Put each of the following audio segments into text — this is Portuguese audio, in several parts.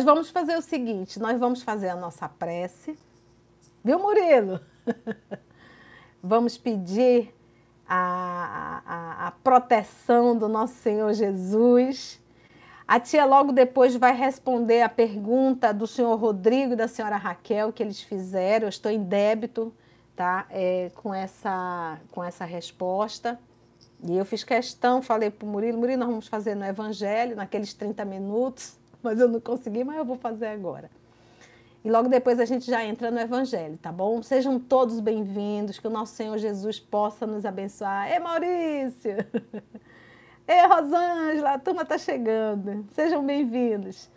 Nós vamos fazer o seguinte: nós vamos fazer a nossa prece, viu, Murilo? vamos pedir a, a, a proteção do nosso Senhor Jesus. A tia logo depois vai responder a pergunta do senhor Rodrigo e da senhora Raquel que eles fizeram. Eu estou em débito tá? É, com, essa, com essa resposta. E eu fiz questão, falei para o Murilo, Murilo, nós vamos fazer no Evangelho, naqueles 30 minutos, mas eu não consegui, mas eu vou fazer agora. E logo depois a gente já entra no Evangelho, tá bom? Sejam todos bem-vindos, que o nosso Senhor Jesus possa nos abençoar. Ei, Maurício! Ei, Rosângela, a turma está chegando. Sejam bem-vindos.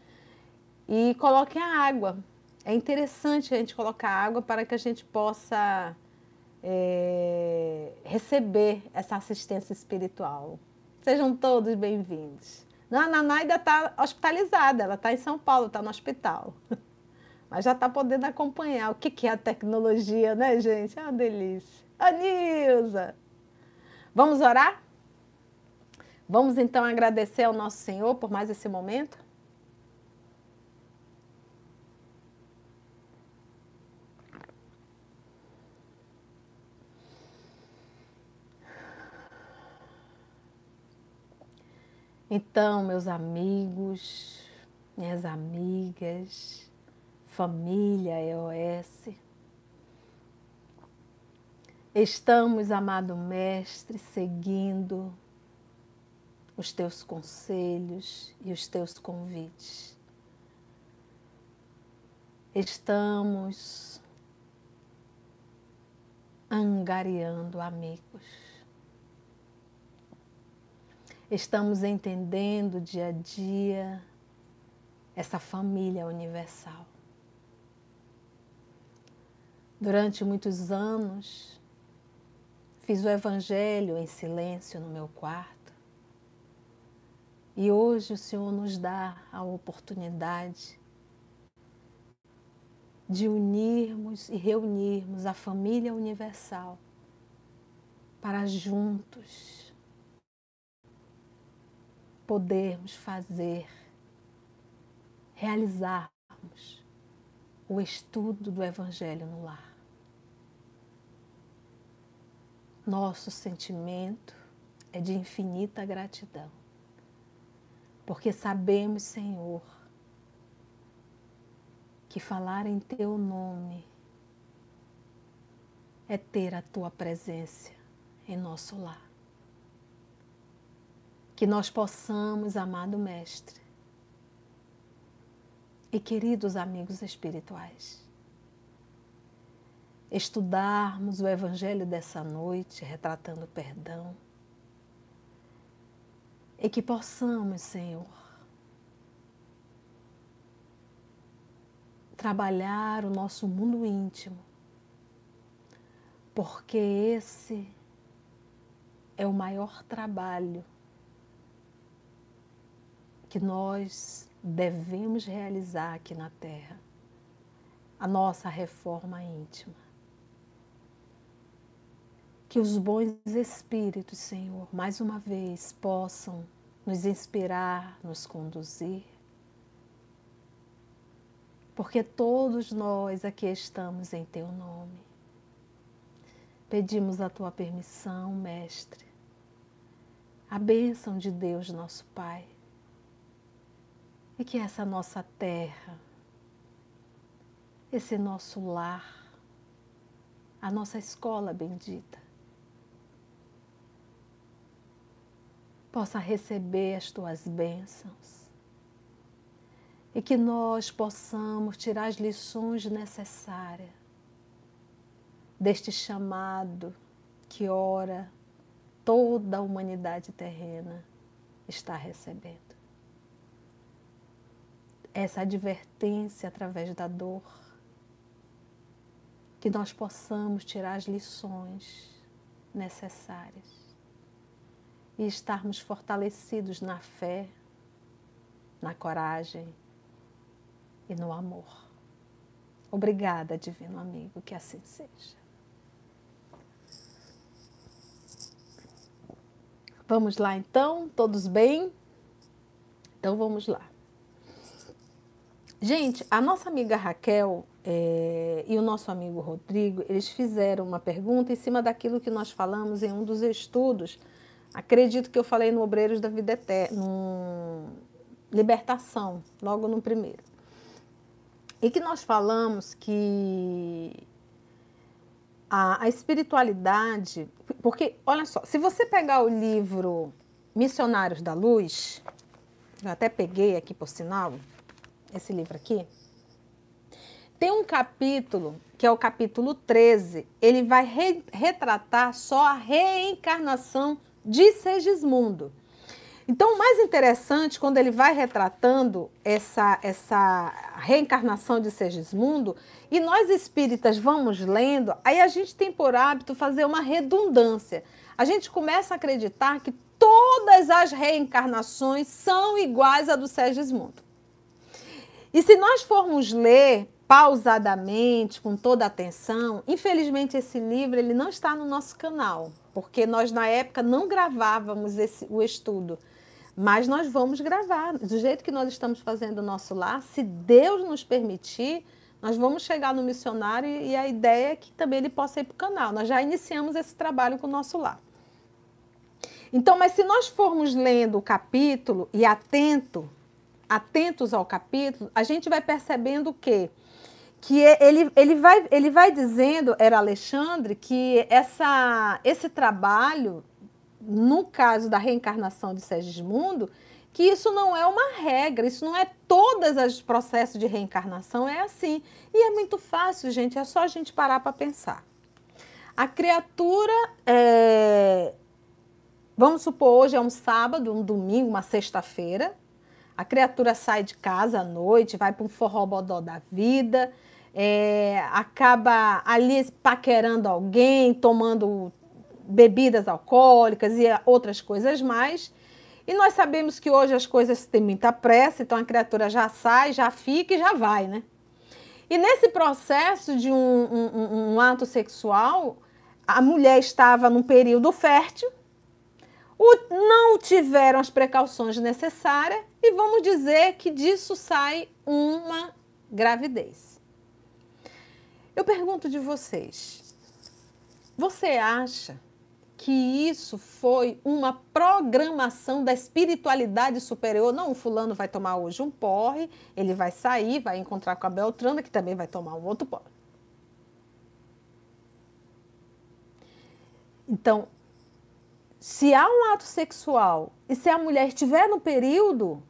E coloquem a água. É interessante a gente colocar água para que a gente possa é, receber essa assistência espiritual. Sejam todos bem-vindos. A Naná ainda está hospitalizada, ela está em São Paulo, está no hospital. Mas já está podendo acompanhar. O que, que é a tecnologia, né, gente? É uma delícia. A Nilza! Vamos orar? Vamos então agradecer ao nosso Senhor por mais esse momento? Então, meus amigos, minhas amigas, família EOS. Estamos, amado Mestre, seguindo os teus conselhos e os teus convites. Estamos angariando amigos. Estamos entendendo dia a dia essa família universal. Durante muitos anos, fiz o Evangelho em silêncio no meu quarto. E hoje o Senhor nos dá a oportunidade de unirmos e reunirmos a família universal para juntos podermos fazer, realizarmos o estudo do Evangelho no lar. Nosso sentimento é de infinita gratidão, porque sabemos, Senhor, que falar em Teu nome é ter a Tua presença em nosso lar. Que nós possamos, amado Mestre e queridos amigos espirituais, estudarmos o Evangelho dessa noite, retratando perdão, e que possamos, Senhor, trabalhar o nosso mundo íntimo, porque esse é o maior trabalho que nós devemos realizar aqui na Terra, a nossa reforma íntima. Que os bons espíritos, Senhor, mais uma vez possam nos inspirar, nos conduzir, porque todos nós aqui estamos em Teu nome. Pedimos a Tua permissão, Mestre, a bênção de Deus, nosso Pai, e que essa nossa terra, esse nosso lar, a nossa escola bendita, possa receber as tuas bênçãos. E que nós possamos tirar as lições necessárias deste chamado que ora toda a humanidade terrena está recebendo. Essa advertência através da dor, que nós possamos tirar as lições necessárias e estarmos fortalecidos na fé, na coragem e no amor. Obrigada, Divino Amigo, que assim seja. Vamos lá então, todos bem? Então vamos lá. Gente, a nossa amiga Raquel é, e o nosso amigo Rodrigo, eles fizeram uma pergunta em cima daquilo que nós falamos em um dos estudos. Acredito que eu falei no Obreiros da Vida Eterna, no Libertação, logo no primeiro. E que nós falamos que a, a espiritualidade. Porque, olha só, se você pegar o livro Missionários da Luz, eu até peguei aqui por sinal, esse livro aqui, tem um capítulo, que é o capítulo 13, ele vai re retratar só a reencarnação de Segismundo. Então, o mais interessante, quando ele vai retratando essa, essa reencarnação de Sergismundo, e nós espíritas vamos lendo, aí a gente tem por hábito fazer uma redundância. A gente começa a acreditar que todas as reencarnações são iguais à do Sergismundo. E se nós formos ler pausadamente, com toda atenção, infelizmente esse livro ele não está no nosso canal, porque nós na época não gravávamos esse, o estudo. Mas nós vamos gravar, do jeito que nós estamos fazendo o nosso lar, se Deus nos permitir, nós vamos chegar no missionário e a ideia é que também ele possa ir para o canal. Nós já iniciamos esse trabalho com o nosso lar. Então, mas se nós formos lendo o capítulo e atento, atentos ao capítulo, a gente vai percebendo o quê? Que ele, ele, vai, ele vai dizendo, era Alexandre, que essa, esse trabalho no caso da reencarnação de Segismundo, que isso não é uma regra, isso não é todos os processos de reencarnação, é assim. E é muito fácil, gente, é só a gente parar para pensar. A criatura, é... vamos supor, hoje é um sábado, um domingo, uma sexta-feira, a criatura sai de casa à noite, vai para um forrobodó da vida, é... acaba ali paquerando alguém, tomando bebidas alcoólicas e outras coisas mais. E nós sabemos que hoje as coisas têm muita pressa, então a criatura já sai, já fica e já vai, né? E nesse processo de um, um, um ato sexual, a mulher estava num período fértil, não tiveram as precauções necessárias e vamos dizer que disso sai uma gravidez. Eu pergunto de vocês, você acha que isso foi uma programação da espiritualidade superior. Não, o fulano vai tomar hoje um porre, ele vai sair, vai encontrar com a Beltrana, que também vai tomar um outro porre. Então, se há um ato sexual e se a mulher estiver no período,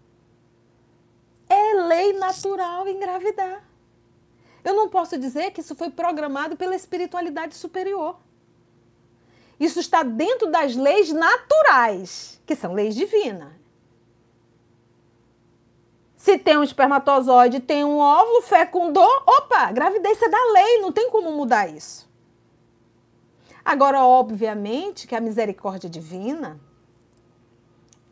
lei natural engravidar. Eu não posso dizer que isso foi programado pela espiritualidade superior. Isso está dentro das leis naturais, que são leis divinas. Se tem um espermatozoide, tem um óvulo, fecundou, opa, gravidez é da lei, não tem como mudar isso. Agora, obviamente, que a misericórdia divina,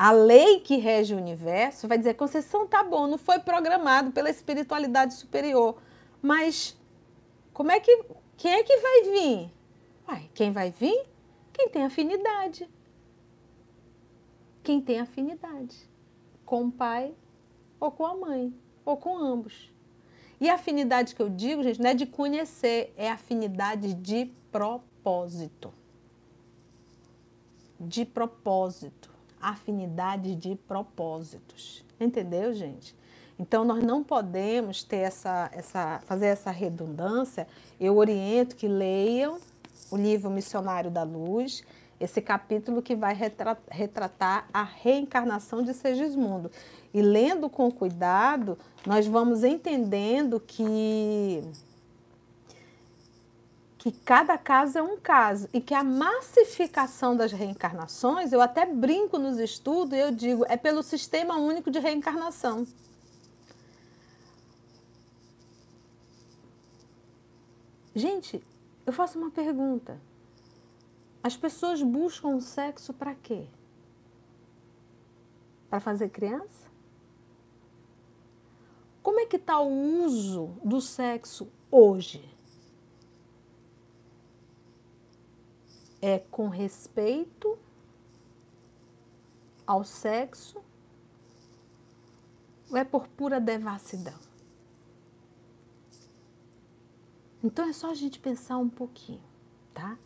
a lei que rege o universo, vai dizer: concessão tá bom, não foi programado pela espiritualidade superior. Mas como é que. Quem é que vai vir? Uai, quem vai vir quem tem afinidade. Quem tem afinidade com o pai ou com a mãe, ou com ambos. E a afinidade que eu digo, gente, não é de conhecer, é afinidade de propósito. De propósito. Afinidade de propósitos. Entendeu, gente? Então, nós não podemos ter essa, essa, fazer essa redundância. Eu oriento que leiam o livro Missionário da Luz, esse capítulo que vai retratar a reencarnação de Segismundo. E lendo com cuidado, nós vamos entendendo que que cada caso é um caso e que a massificação das reencarnações, eu até brinco nos estudos, eu digo, é pelo sistema único de reencarnação. Gente, eu faço uma pergunta. As pessoas buscam o sexo para quê? Para fazer criança? Como é que está o uso do sexo hoje? É com respeito ao sexo ou é por pura devassidão? Então é só a gente pensar um pouquinho, tá?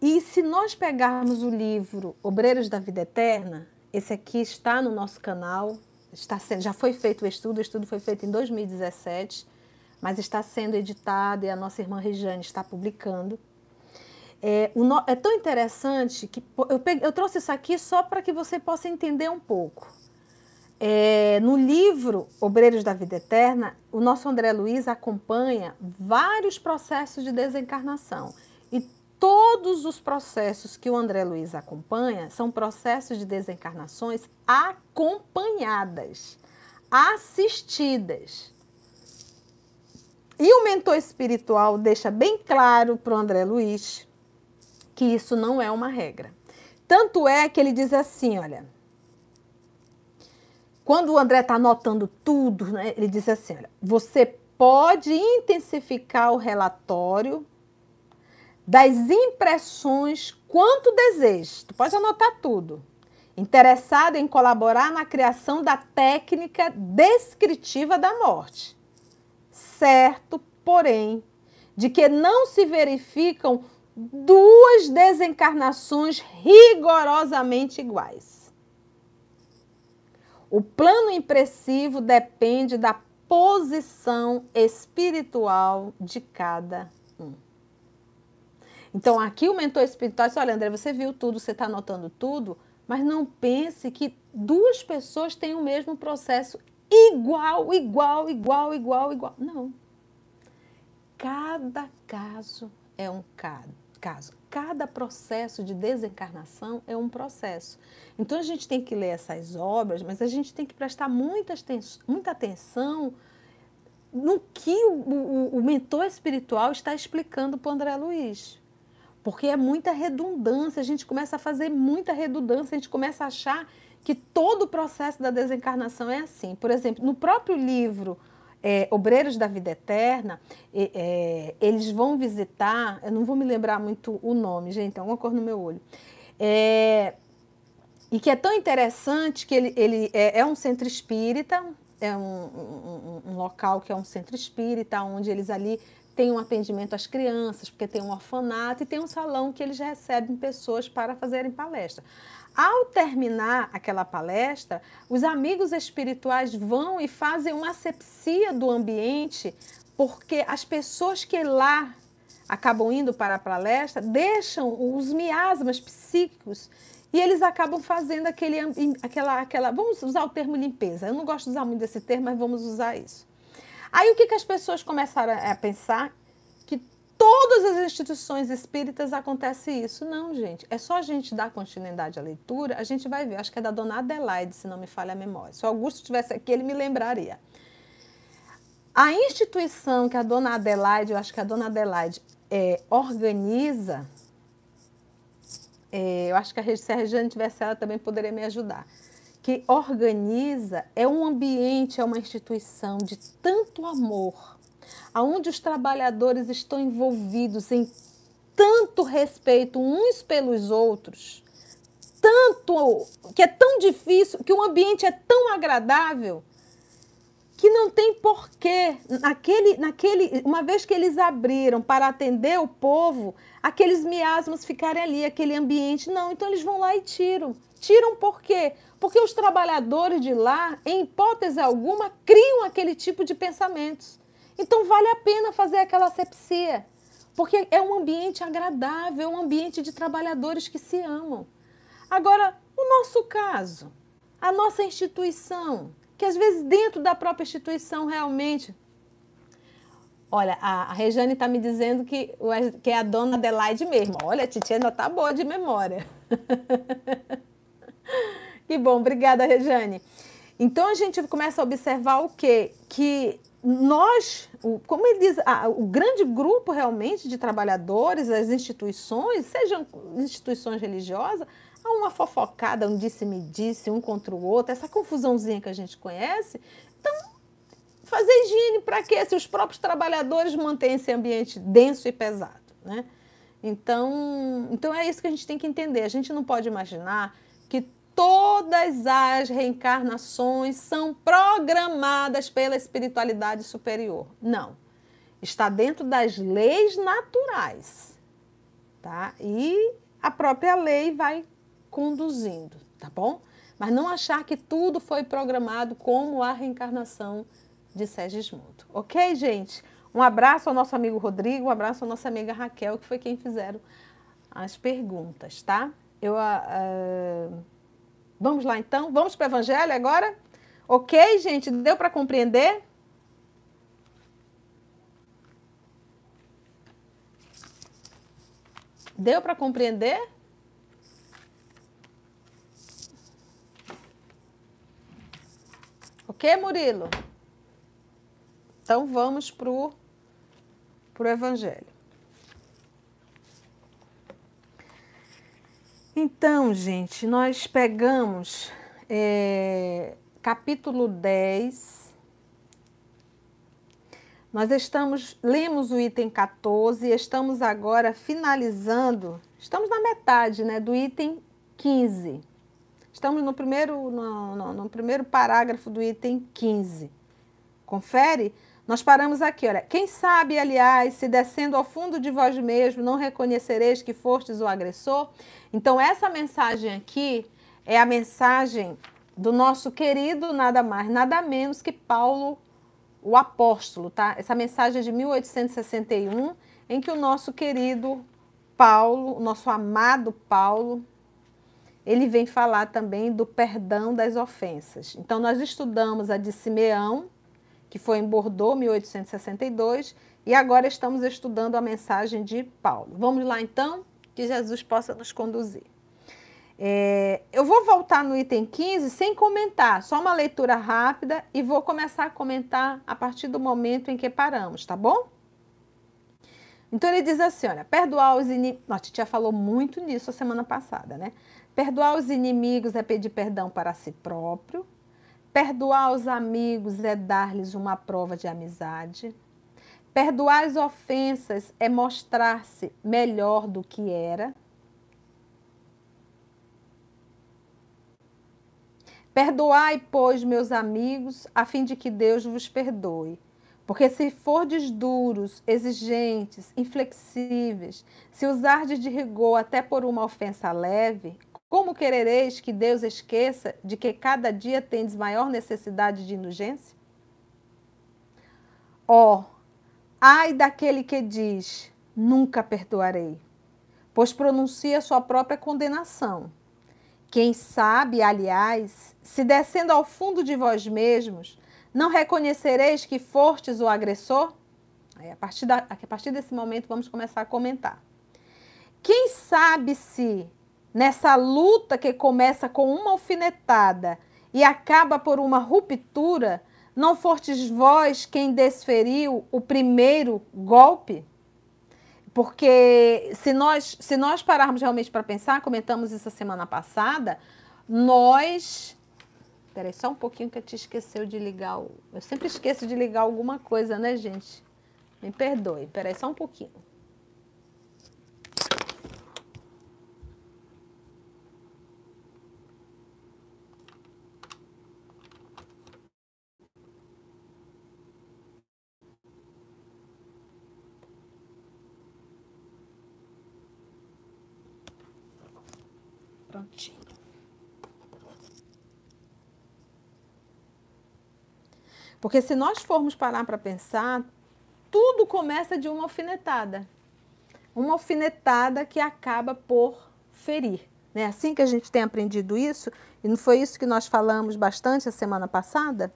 E se nós pegarmos o livro Obreiros da Vida Eterna, esse aqui está no nosso canal, está sendo, já foi feito o estudo, o estudo foi feito em 2017, mas está sendo editado e a nossa irmã Regiane está publicando. É, no, é tão interessante que eu, peguei, eu trouxe isso aqui só para que você possa entender um pouco. É, no livro Obreiros da Vida Eterna, o nosso André Luiz acompanha vários processos de desencarnação. E todos os processos que o André Luiz acompanha são processos de desencarnações acompanhadas, assistidas. E o mentor espiritual deixa bem claro para o André Luiz que isso não é uma regra. Tanto é que ele diz assim: olha. Quando o André está anotando tudo, né, ele diz assim: olha, você pode intensificar o relatório das impressões quanto deseja. Tu pode anotar tudo. Interessado em colaborar na criação da técnica descritiva da morte. Certo, porém, de que não se verificam duas desencarnações rigorosamente iguais. O plano impressivo depende da posição espiritual de cada um. Então, aqui o mentor espiritual disse: Olha, André, você viu tudo, você está anotando tudo, mas não pense que duas pessoas têm o mesmo processo igual, igual, igual, igual, igual. Não. Cada caso é um caso caso. Cada processo de desencarnação é um processo. Então a gente tem que ler essas obras, mas a gente tem que prestar muita, muita atenção no que o, o, o mentor espiritual está explicando para o André Luiz. Porque é muita redundância, a gente começa a fazer muita redundância, a gente começa a achar que todo o processo da desencarnação é assim. Por exemplo, no próprio livro é, obreiros da vida eterna, é, eles vão visitar, eu não vou me lembrar muito o nome, gente, é uma cor no meu olho. É, e que é tão interessante que ele, ele é, é um centro espírita, é um, um, um, local que é um centro espírita, onde eles ali têm um atendimento às crianças, porque tem um orfanato e tem um salão que eles recebem pessoas para fazerem palestra. Ao terminar aquela palestra, os amigos espirituais vão e fazem uma asepsia do ambiente, porque as pessoas que lá acabam indo para a palestra deixam os miasmas psíquicos e eles acabam fazendo aquele, aquela, aquela. Vamos usar o termo limpeza. Eu não gosto de usar muito esse termo, mas vamos usar isso. Aí o que, que as pessoas começaram a pensar? Todas as instituições espíritas acontece isso. Não, gente. É só a gente dar continuidade à leitura, a gente vai ver. Acho que é da dona Adelaide, se não me falha a memória. Se o Augusto estivesse aqui, ele me lembraria. A instituição que a dona Adelaide, eu acho que a dona Adelaide é, organiza, é, eu acho que a, se a Regiane tivesse ela também poderia me ajudar. Que organiza é um ambiente, é uma instituição de tanto amor aonde os trabalhadores estão envolvidos em tanto respeito uns pelos outros, tanto que é tão difícil, que o ambiente é tão agradável que não tem porquê naquele, naquele, uma vez que eles abriram para atender o povo, aqueles miasmas ficarem ali, aquele ambiente, não, então eles vão lá e tiram. Tiram por quê? Porque os trabalhadores de lá, em hipótese alguma, criam aquele tipo de pensamentos. Então vale a pena fazer aquela asepsia, porque é um ambiente agradável, é um ambiente de trabalhadores que se amam. Agora, o nosso caso, a nossa instituição, que às vezes dentro da própria instituição realmente. Olha, a, a Rejane está me dizendo que, que é a dona Adelaide mesmo. Olha, a titia ainda está boa de memória. que bom, obrigada, Rejane. Então a gente começa a observar o quê? Que nós, como ele diz, o grande grupo realmente de trabalhadores, as instituições, sejam instituições religiosas, há uma fofocada, um disse-me-disse, um contra o outro, essa confusãozinha que a gente conhece. Então, fazer higiene para quê? Se os próprios trabalhadores mantêm esse ambiente denso e pesado, né? Então, então é isso que a gente tem que entender. A gente não pode imaginar todas as reencarnações são programadas pela espiritualidade superior. Não. está dentro das leis naturais, tá? E a própria lei vai conduzindo, tá bom? Mas não achar que tudo foi programado como a reencarnação de Segismundo. Ok, gente? Um abraço ao nosso amigo Rodrigo, um abraço à nossa amiga Raquel, que foi quem fizeram as perguntas, tá? Eu, uh, vamos lá então? Vamos para o Evangelho agora? Ok, gente? Deu para compreender? Deu para compreender? Ok, Murilo? Então vamos para o Evangelho. Então, gente, nós pegamos é, capítulo 10. Nós estamos, lemos o item 14 e estamos agora finalizando, estamos na metade né, do item 15. Estamos no primeiro, no, no, no primeiro parágrafo do item 15. Confere? Nós paramos aqui, olha. Quem sabe, aliás, se descendo ao fundo de vós mesmo, não reconhecereis que fostes o agressor? Então, essa mensagem aqui é a mensagem do nosso querido nada mais, nada menos que Paulo, o apóstolo, tá? Essa mensagem é de 1861, em que o nosso querido Paulo, o nosso amado Paulo, ele vem falar também do perdão das ofensas. Então, nós estudamos a de Simeão, que foi em Bordeaux, 1862, e agora estamos estudando a mensagem de Paulo. Vamos lá então, que Jesus possa nos conduzir. É, eu vou voltar no item 15 sem comentar, só uma leitura rápida e vou começar a comentar a partir do momento em que paramos, tá bom? Então ele diz assim: olha, perdoar os inimigos. A já falou muito nisso a semana passada, né? Perdoar os inimigos é pedir perdão para si próprio. Perdoar os amigos é dar-lhes uma prova de amizade. Perdoar as ofensas é mostrar-se melhor do que era. Perdoai, pois, meus amigos, a fim de que Deus vos perdoe. Porque se fordes duros, exigentes, inflexíveis, se usardes de rigor até por uma ofensa leve, como querereis que Deus esqueça de que cada dia tendes maior necessidade de indulgência? Ó, oh, ai daquele que diz, nunca perdoarei, pois pronuncia sua própria condenação quem sabe, aliás, se descendo ao fundo de vós mesmos, não reconhecereis que fostes o agressor? Aí, a, partir da, a partir desse momento, vamos começar a comentar. Quem sabe se nessa luta que começa com uma alfinetada e acaba por uma ruptura, não fortes vós quem desferiu o primeiro golpe? Porque se nós, se nós pararmos realmente para pensar, comentamos isso a semana passada, nós. Peraí, só um pouquinho que eu te esqueceu de ligar. O... Eu sempre esqueço de ligar alguma coisa, né, gente? Me perdoe. Peraí, só um pouquinho. Porque se nós formos parar para pensar, tudo começa de uma alfinetada. Uma alfinetada que acaba por ferir. É assim que a gente tem aprendido isso, e não foi isso que nós falamos bastante a semana passada?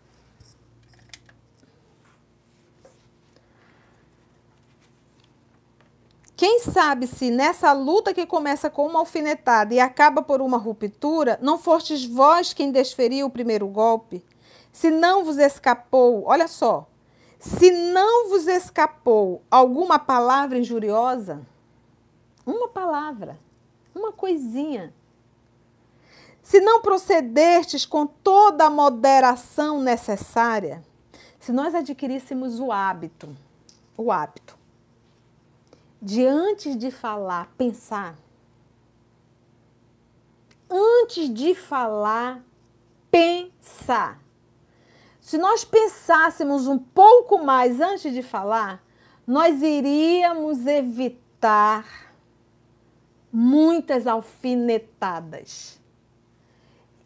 Quem sabe se nessa luta que começa com uma alfinetada e acaba por uma ruptura, não fostes vós quem desferiu o primeiro golpe? Se não vos escapou, olha só, se não vos escapou alguma palavra injuriosa, uma palavra, uma coisinha, se não procedestes com toda a moderação necessária, se nós adquiríssemos o hábito, o hábito de antes de falar, pensar. Antes de falar, pensar. Se nós pensássemos um pouco mais antes de falar, nós iríamos evitar muitas alfinetadas.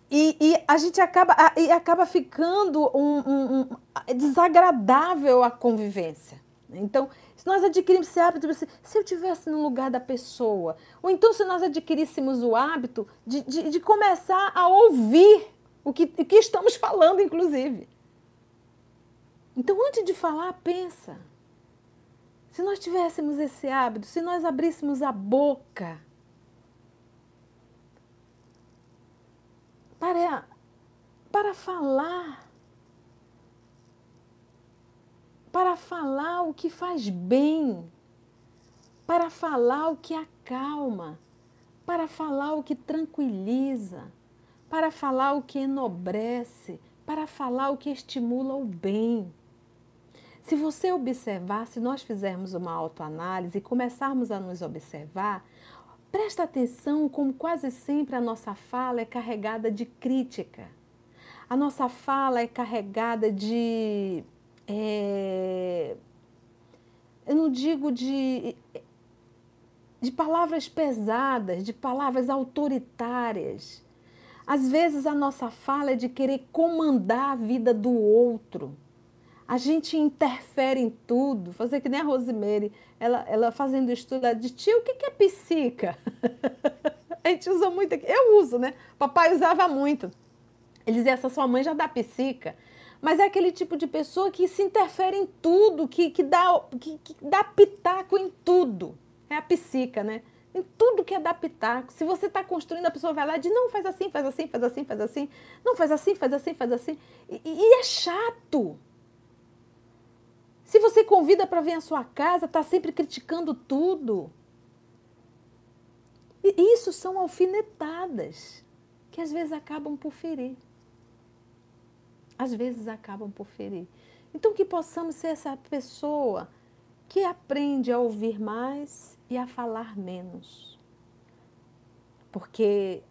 E, e, a gente acaba, e acaba ficando um, um, um, desagradável a convivência. Então, se nós adquirimos esse hábito, se eu tivesse no lugar da pessoa, ou então se nós adquiríssemos o hábito de, de, de começar a ouvir o que, o que estamos falando, inclusive. Então, antes de falar, pensa. Se nós tivéssemos esse hábito, se nós abríssemos a boca para, para falar, para falar o que faz bem, para falar o que acalma, para falar o que tranquiliza, para falar o que enobrece, para falar o que estimula o bem. Se você observar, se nós fizermos uma autoanálise e começarmos a nos observar, Presta atenção como quase sempre a nossa fala é carregada de crítica. A nossa fala é carregada de. É, eu não digo de, de palavras pesadas, de palavras autoritárias. Às vezes a nossa fala é de querer comandar a vida do outro. A gente interfere em tudo, fazer que nem a Rosemary, ela, ela fazendo estudo, ela diz, tio, o que é psica? a gente usa muito aqui, eu uso, né? Papai usava muito. Ele dizia, essa sua mãe já dá psica. Mas é aquele tipo de pessoa que se interfere em tudo, que, que, dá, que, que dá pitaco em tudo. É a psica, né? Em tudo que é dar pitaco. Se você está construindo, a pessoa vai lá e diz, não, faz assim, faz assim, faz assim, faz assim. Não, faz assim, faz assim, faz assim. E, e é chato. Se você convida para vir à sua casa, está sempre criticando tudo. E isso são alfinetadas que às vezes acabam por ferir. Às vezes acabam por ferir. Então que possamos ser essa pessoa que aprende a ouvir mais e a falar menos. Porque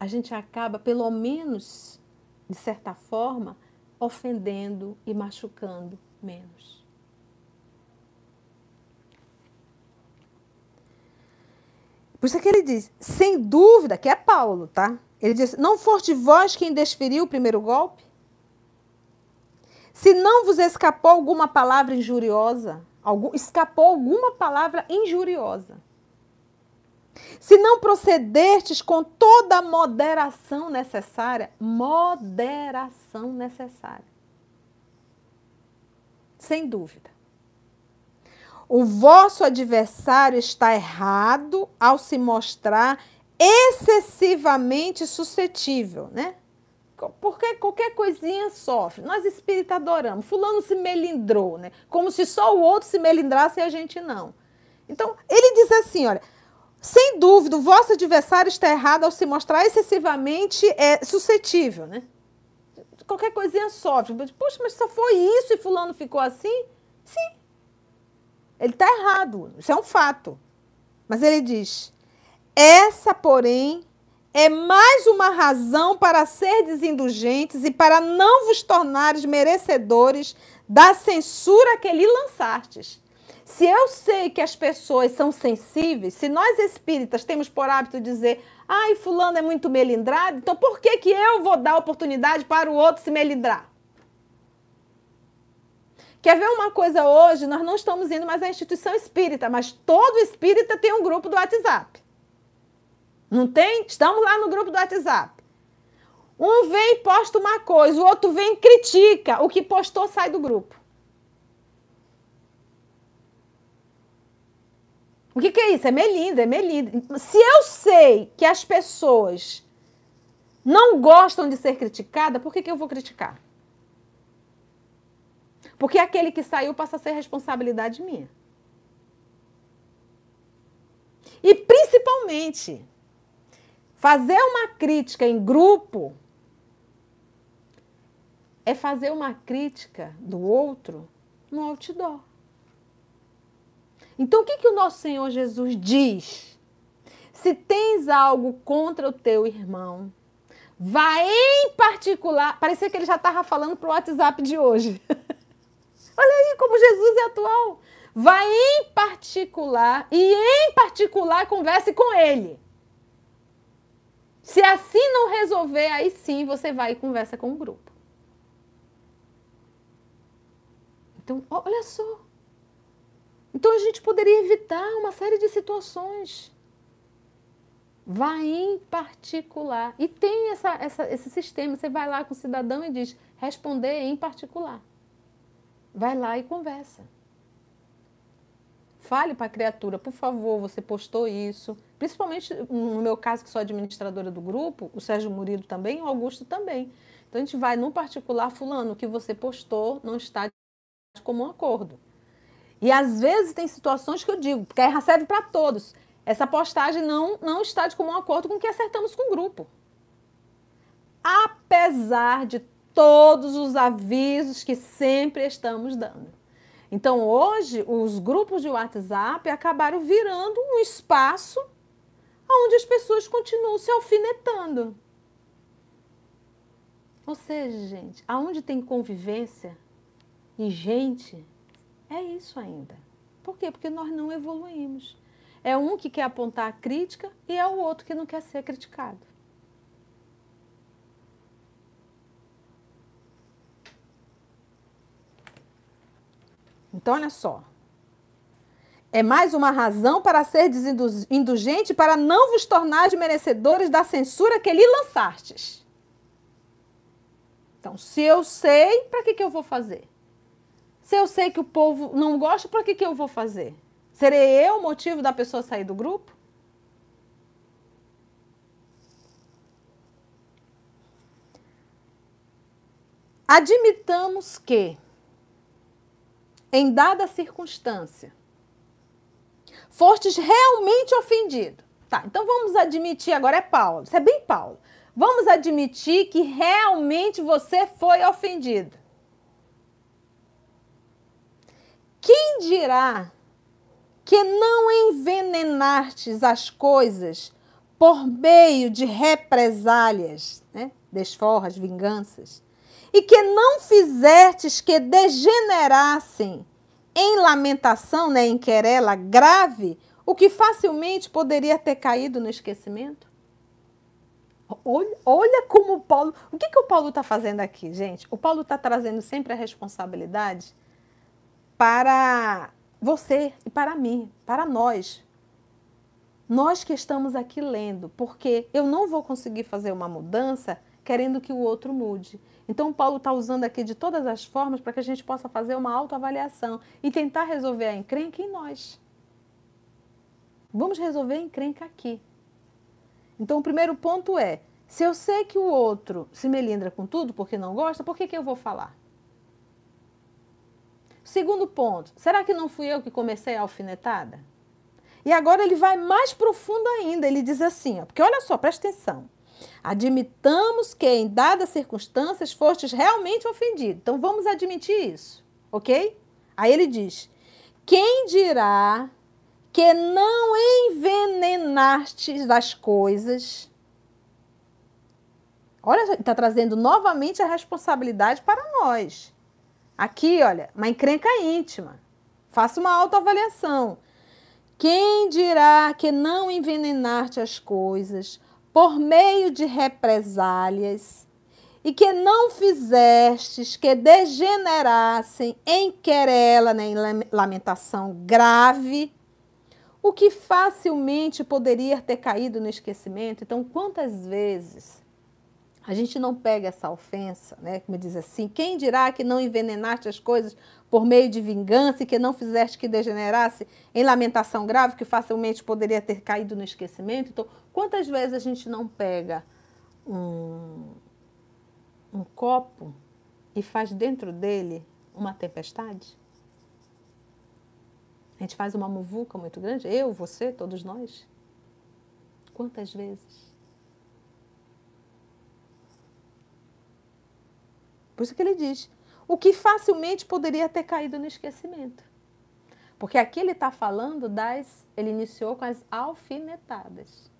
a gente acaba, pelo menos, de certa forma, ofendendo e machucando menos. Por isso é que ele diz, sem dúvida, que é Paulo, tá? Ele diz: Não foste vós quem desferiu o primeiro golpe? Se não vos escapou alguma palavra injuriosa, algum, escapou alguma palavra injuriosa. Se não procedestes com toda a moderação necessária, moderação necessária. Sem dúvida. O vosso adversário está errado ao se mostrar excessivamente suscetível, né? Porque qualquer coisinha sofre. Nós espíritas adoramos. Fulano se melindrou, né? Como se só o outro se melindrasse e a gente não. Então, ele diz assim, olha, sem dúvida, o vosso adversário está errado ao se mostrar excessivamente é, suscetível, né? Qualquer coisinha sofre. Poxa, mas só foi isso e fulano ficou assim? Sim, ele está errado, isso é um fato. Mas ele diz: essa, porém, é mais uma razão para ser desindulgentes e para não vos tornares merecedores da censura que lhe lançastes. Se eu sei que as pessoas são sensíveis, se nós espíritas temos por hábito dizer, ai, fulano é muito melindrado, então por que, que eu vou dar oportunidade para o outro se melindrar? Quer ver uma coisa hoje? Nós não estamos indo mais à instituição espírita, mas todo espírita tem um grupo do WhatsApp. Não tem? Estamos lá no grupo do WhatsApp. Um vem e posta uma coisa, o outro vem e critica. O que postou sai do grupo. O que, que é isso? É melinda, é melinda. Se eu sei que as pessoas não gostam de ser criticadas, por que, que eu vou criticar? Porque aquele que saiu passa a ser responsabilidade minha. E principalmente, fazer uma crítica em grupo é fazer uma crítica do outro no outdoor. Então, o que, que o nosso Senhor Jesus diz? Se tens algo contra o teu irmão, vá em particular. Parecia que ele já estava falando para o WhatsApp de hoje. Olha aí como Jesus é atual. vai em particular e em particular converse com ele. Se assim não resolver, aí sim você vai e conversa com o grupo. Então, olha só. Então a gente poderia evitar uma série de situações. Vai em particular. E tem essa, essa, esse sistema. Você vai lá com o cidadão e diz responder em particular. Vai lá e conversa. Fale para a criatura, por favor, você postou isso. Principalmente no meu caso, que sou administradora do grupo, o Sérgio Murilo também, o Augusto também. Então a gente vai no particular, fulano, o que você postou não está de comum acordo. E às vezes tem situações que eu digo, porque aí serve para todos. Essa postagem não, não está de comum acordo com o que acertamos com o grupo. Apesar de todos os avisos que sempre estamos dando. Então, hoje, os grupos de WhatsApp acabaram virando um espaço onde as pessoas continuam se alfinetando. Ou seja, gente, aonde tem convivência e gente, é isso ainda. Por quê? Porque nós não evoluímos. É um que quer apontar a crítica e é o outro que não quer ser criticado. Então, olha só. É mais uma razão para ser indulgente, para não vos tornar merecedores da censura que lhe lançastes. Então, se eu sei, para que, que eu vou fazer? Se eu sei que o povo não gosta, para que, que eu vou fazer? Serei eu o motivo da pessoa sair do grupo? Admitamos que em dada circunstância, fostes realmente ofendido. Tá, então vamos admitir, agora é Paulo, isso é bem Paulo. Vamos admitir que realmente você foi ofendido. Quem dirá que não envenenastes as coisas por meio de represálias, né? desforras, vinganças, e que não fizertes que degenerassem em lamentação, né, em querela grave, o que facilmente poderia ter caído no esquecimento? Olha, olha como o Paulo. O que, que o Paulo está fazendo aqui, gente? O Paulo está trazendo sempre a responsabilidade para você e para mim, para nós. Nós que estamos aqui lendo, porque eu não vou conseguir fazer uma mudança querendo que o outro mude. Então, Paulo está usando aqui de todas as formas para que a gente possa fazer uma autoavaliação e tentar resolver a encrenca em nós. Vamos resolver a encrenca aqui. Então, o primeiro ponto é: se eu sei que o outro se melindra com tudo porque não gosta, por que, que eu vou falar? Segundo ponto: será que não fui eu que comecei a alfinetada? E agora ele vai mais profundo ainda. Ele diz assim: ó, porque olha só, presta atenção. Admitamos que em dadas circunstâncias fostes realmente ofendido. Então vamos admitir isso, ok? Aí ele diz: quem dirá que não envenenastes as coisas? Olha, está trazendo novamente a responsabilidade para nós. Aqui, olha, uma encrenca íntima. Faça uma autoavaliação. Quem dirá que não envenenaste as coisas por meio de represálias, e que não fizestes que degenerassem em querela, nem lamentação grave, o que facilmente poderia ter caído no esquecimento. Então, quantas vezes a gente não pega essa ofensa, né? Como diz assim, quem dirá que não envenenaste as coisas por meio de vingança e que não fizeste que degenerasse em lamentação grave, que facilmente poderia ter caído no esquecimento? Então, quantas vezes a gente não pega um, um copo e faz dentro dele uma tempestade? A gente faz uma muvuca muito grande, eu, você, todos nós. Quantas vezes? Por isso que ele diz: o que facilmente poderia ter caído no esquecimento. Porque aqui ele está falando das. Ele iniciou com as alfinetadas.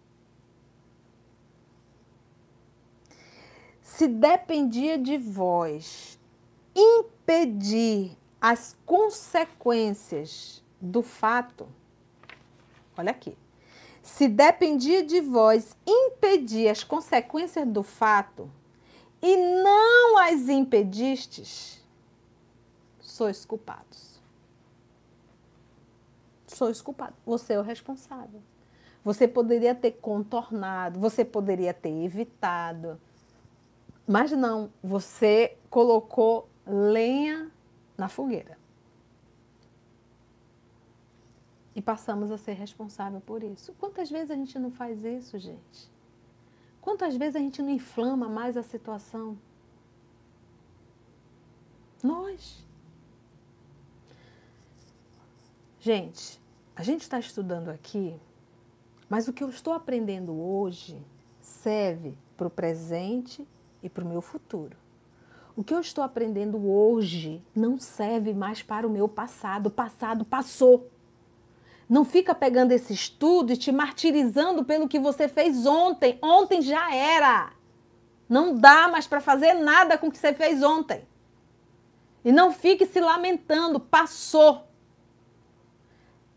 Se dependia de vós impedir as consequências do fato, olha aqui, se dependia de vós impedir as consequências do fato e não as impedistes, sois culpados. Sois culpados. Você é o responsável. Você poderia ter contornado, você poderia ter evitado. Mas não, você colocou lenha na fogueira. E passamos a ser responsável por isso. Quantas vezes a gente não faz isso, gente? Quantas vezes a gente não inflama mais a situação? Nós. Gente, a gente está estudando aqui, mas o que eu estou aprendendo hoje serve para o presente e para o meu futuro. O que eu estou aprendendo hoje não serve mais para o meu passado. O passado passou. Não fica pegando esse estudo e te martirizando pelo que você fez ontem. Ontem já era. Não dá mais para fazer nada com o que você fez ontem. E não fique se lamentando, passou.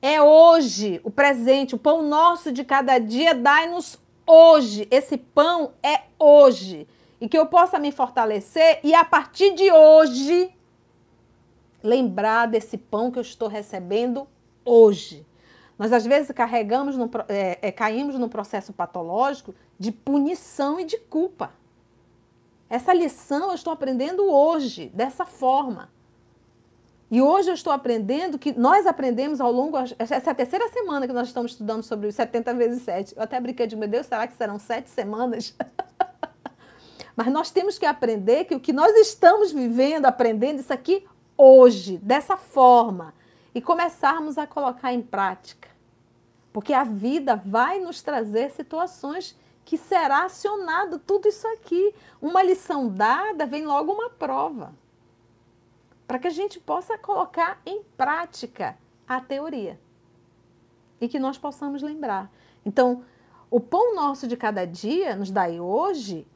É hoje, o presente, o pão nosso de cada dia, dai-nos hoje. Esse pão é hoje. E que eu possa me fortalecer e a partir de hoje lembrar desse pão que eu estou recebendo hoje. Nós, às vezes, carregamos, no, é, é, caímos no processo patológico de punição e de culpa. Essa lição eu estou aprendendo hoje, dessa forma. E hoje eu estou aprendendo que nós aprendemos ao longo. Essa é a terceira semana que nós estamos estudando sobre os 70 vezes 7. Eu até brinquei de, meu Deus, será que serão sete semanas? Mas nós temos que aprender que o que nós estamos vivendo, aprendendo isso aqui hoje, dessa forma, e começarmos a colocar em prática. Porque a vida vai nos trazer situações que será acionado tudo isso aqui. Uma lição dada, vem logo uma prova. Para que a gente possa colocar em prática a teoria. E que nós possamos lembrar. Então, o pão nosso de cada dia nos dai hoje,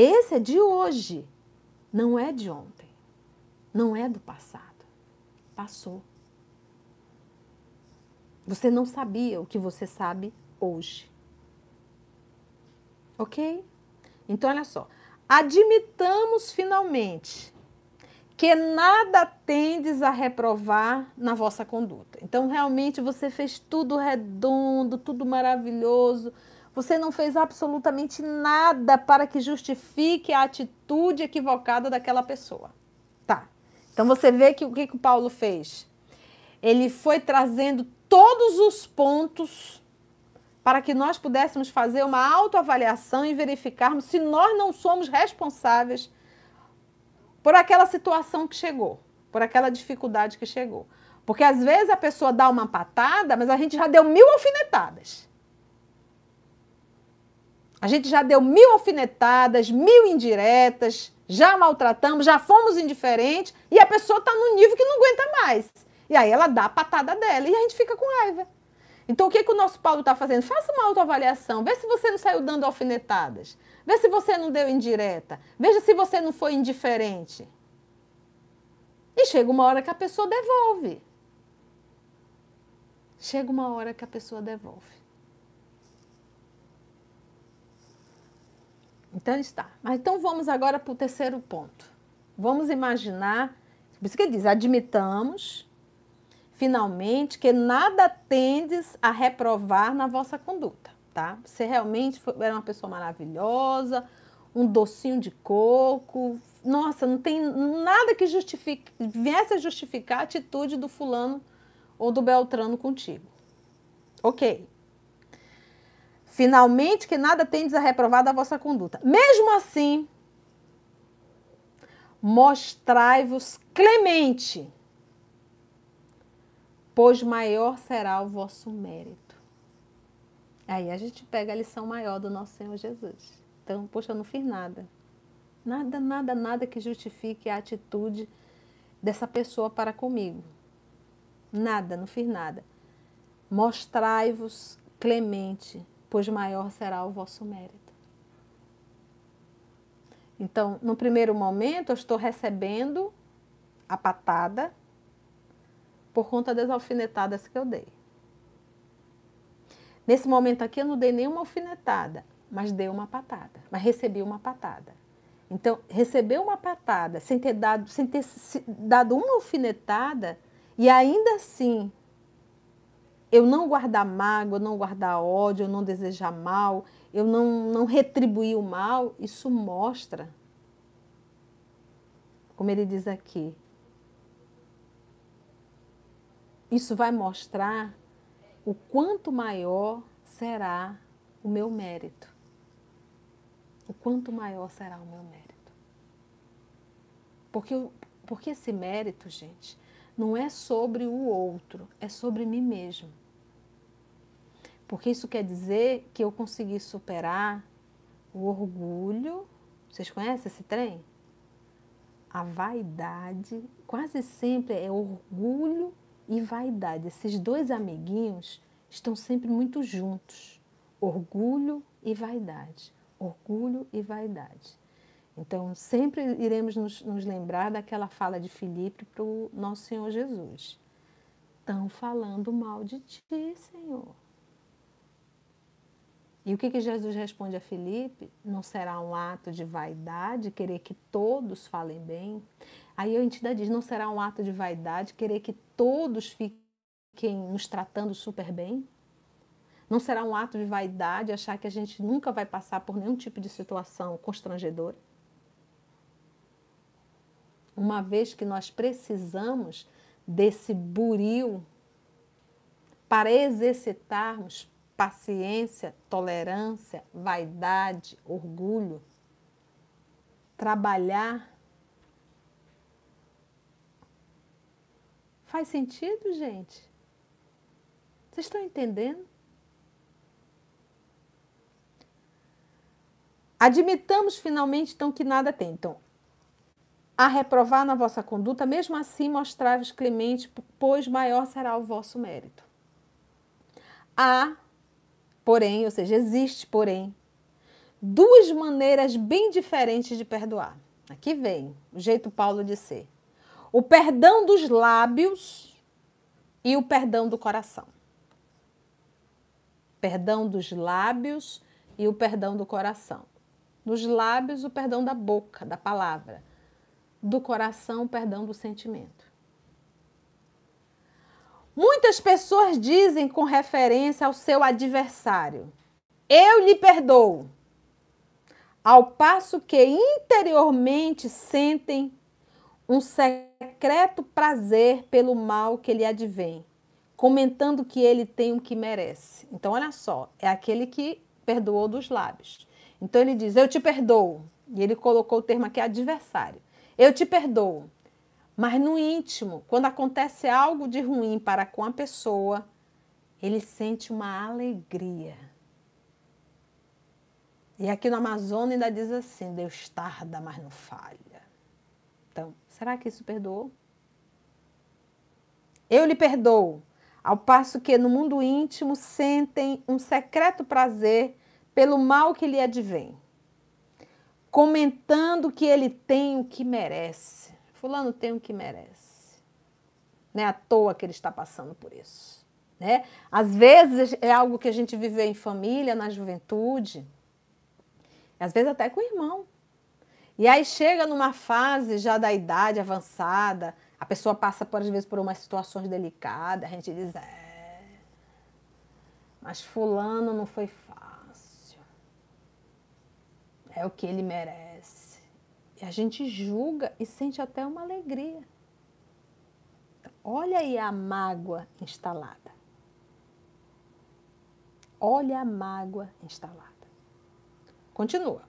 esse é de hoje, não é de ontem, não é do passado. Passou. Você não sabia o que você sabe hoje. Ok? Então, olha só. Admitamos finalmente que nada tendes a reprovar na vossa conduta. Então, realmente, você fez tudo redondo, tudo maravilhoso. Você não fez absolutamente nada para que justifique a atitude equivocada daquela pessoa. Tá. Então, você vê que o que, que o Paulo fez? Ele foi trazendo todos os pontos para que nós pudéssemos fazer uma autoavaliação e verificarmos se nós não somos responsáveis por aquela situação que chegou, por aquela dificuldade que chegou. Porque às vezes a pessoa dá uma patada, mas a gente já deu mil alfinetadas. A gente já deu mil alfinetadas, mil indiretas, já maltratamos, já fomos indiferentes e a pessoa está no nível que não aguenta mais. E aí ela dá a patada dela e a gente fica com raiva. Então o que, que o nosso Paulo está fazendo? Faça uma autoavaliação, vê se você não saiu dando alfinetadas, vê se você não deu indireta, veja se você não foi indiferente. E chega uma hora que a pessoa devolve. Chega uma hora que a pessoa devolve. Então está. Mas então vamos agora para o terceiro ponto. Vamos imaginar, por isso que ele diz, admitamos finalmente, que nada tendes a reprovar na vossa conduta, tá? Você realmente foi, era uma pessoa maravilhosa, um docinho de coco, nossa, não tem nada que justifique, viesse a justificar a atitude do fulano ou do Beltrano contigo. Ok. Finalmente, que nada tendes a reprovar da vossa conduta. Mesmo assim, mostrai-vos clemente pois maior será o vosso mérito. Aí a gente pega a lição maior do nosso Senhor Jesus. Então, poxa, eu não fiz nada. Nada, nada, nada que justifique a atitude dessa pessoa para comigo. Nada, não fiz nada. Mostrai-vos clemente, pois maior será o vosso mérito. Então, no primeiro momento, eu estou recebendo a patada, por conta das alfinetadas que eu dei. Nesse momento aqui eu não dei nenhuma alfinetada, mas dei uma patada, mas recebi uma patada. Então, receber uma patada sem ter dado, sem ter dado uma alfinetada e ainda assim eu não guardar mágoa, não guardar ódio, eu não desejar mal, eu não, não retribuir o mal, isso mostra, como ele diz aqui, isso vai mostrar o quanto maior será o meu mérito. O quanto maior será o meu mérito. Porque, porque esse mérito, gente, não é sobre o outro, é sobre mim mesmo. Porque isso quer dizer que eu consegui superar o orgulho. Vocês conhecem esse trem? A vaidade, quase sempre é orgulho e vaidade. Esses dois amiguinhos estão sempre muito juntos. Orgulho e vaidade. Orgulho e vaidade. Então, sempre iremos nos, nos lembrar daquela fala de Filipe para o nosso Senhor Jesus. Estão falando mal de ti, Senhor. E o que, que Jesus responde a Filipe? Não será um ato de vaidade querer que todos falem bem? Aí a entidade diz: não será um ato de vaidade querer que todos fiquem nos tratando super bem? Não será um ato de vaidade achar que a gente nunca vai passar por nenhum tipo de situação constrangedora? Uma vez que nós precisamos desse buril para exercitarmos paciência, tolerância, vaidade, orgulho, trabalhar. Faz sentido, gente? Vocês estão entendendo? Admitamos finalmente, então, que nada tem. Então, a reprovar na vossa conduta, mesmo assim mostrai-vos clemente, pois maior será o vosso mérito. Há, porém, ou seja, existe, porém, duas maneiras bem diferentes de perdoar. Aqui vem o jeito Paulo de ser: o perdão dos lábios e o perdão do coração. Perdão dos lábios e o perdão do coração. Nos lábios, o perdão da boca, da palavra. Do coração, perdão do sentimento. Muitas pessoas dizem com referência ao seu adversário: Eu lhe perdoo. Ao passo que interiormente sentem um secreto prazer pelo mal que lhe advém, comentando que ele tem o que merece. Então, olha só, é aquele que perdoou dos lábios. Então ele diz: Eu te perdoo. E ele colocou o termo aqui adversário. Eu te perdoo. Mas no íntimo, quando acontece algo de ruim para com a pessoa, ele sente uma alegria. E aqui no Amazonas ainda diz assim: Deus tarda, mas não falha. Então, será que isso perdoou? Eu lhe perdoo, ao passo que no mundo íntimo sentem um secreto prazer pelo mal que lhe advém, comentando que ele tem o que merece. Fulano tem o que merece. Não é à toa que ele está passando por isso. Né? Às vezes é algo que a gente viveu em família, na juventude, às vezes até com o irmão. E aí chega numa fase já da idade avançada, a pessoa passa, por, às vezes, por umas situações delicadas, a gente diz, é, mas fulano não foi fácil é o que ele merece. E a gente julga e sente até uma alegria. Olha aí a mágoa instalada. Olha a mágoa instalada. Continua.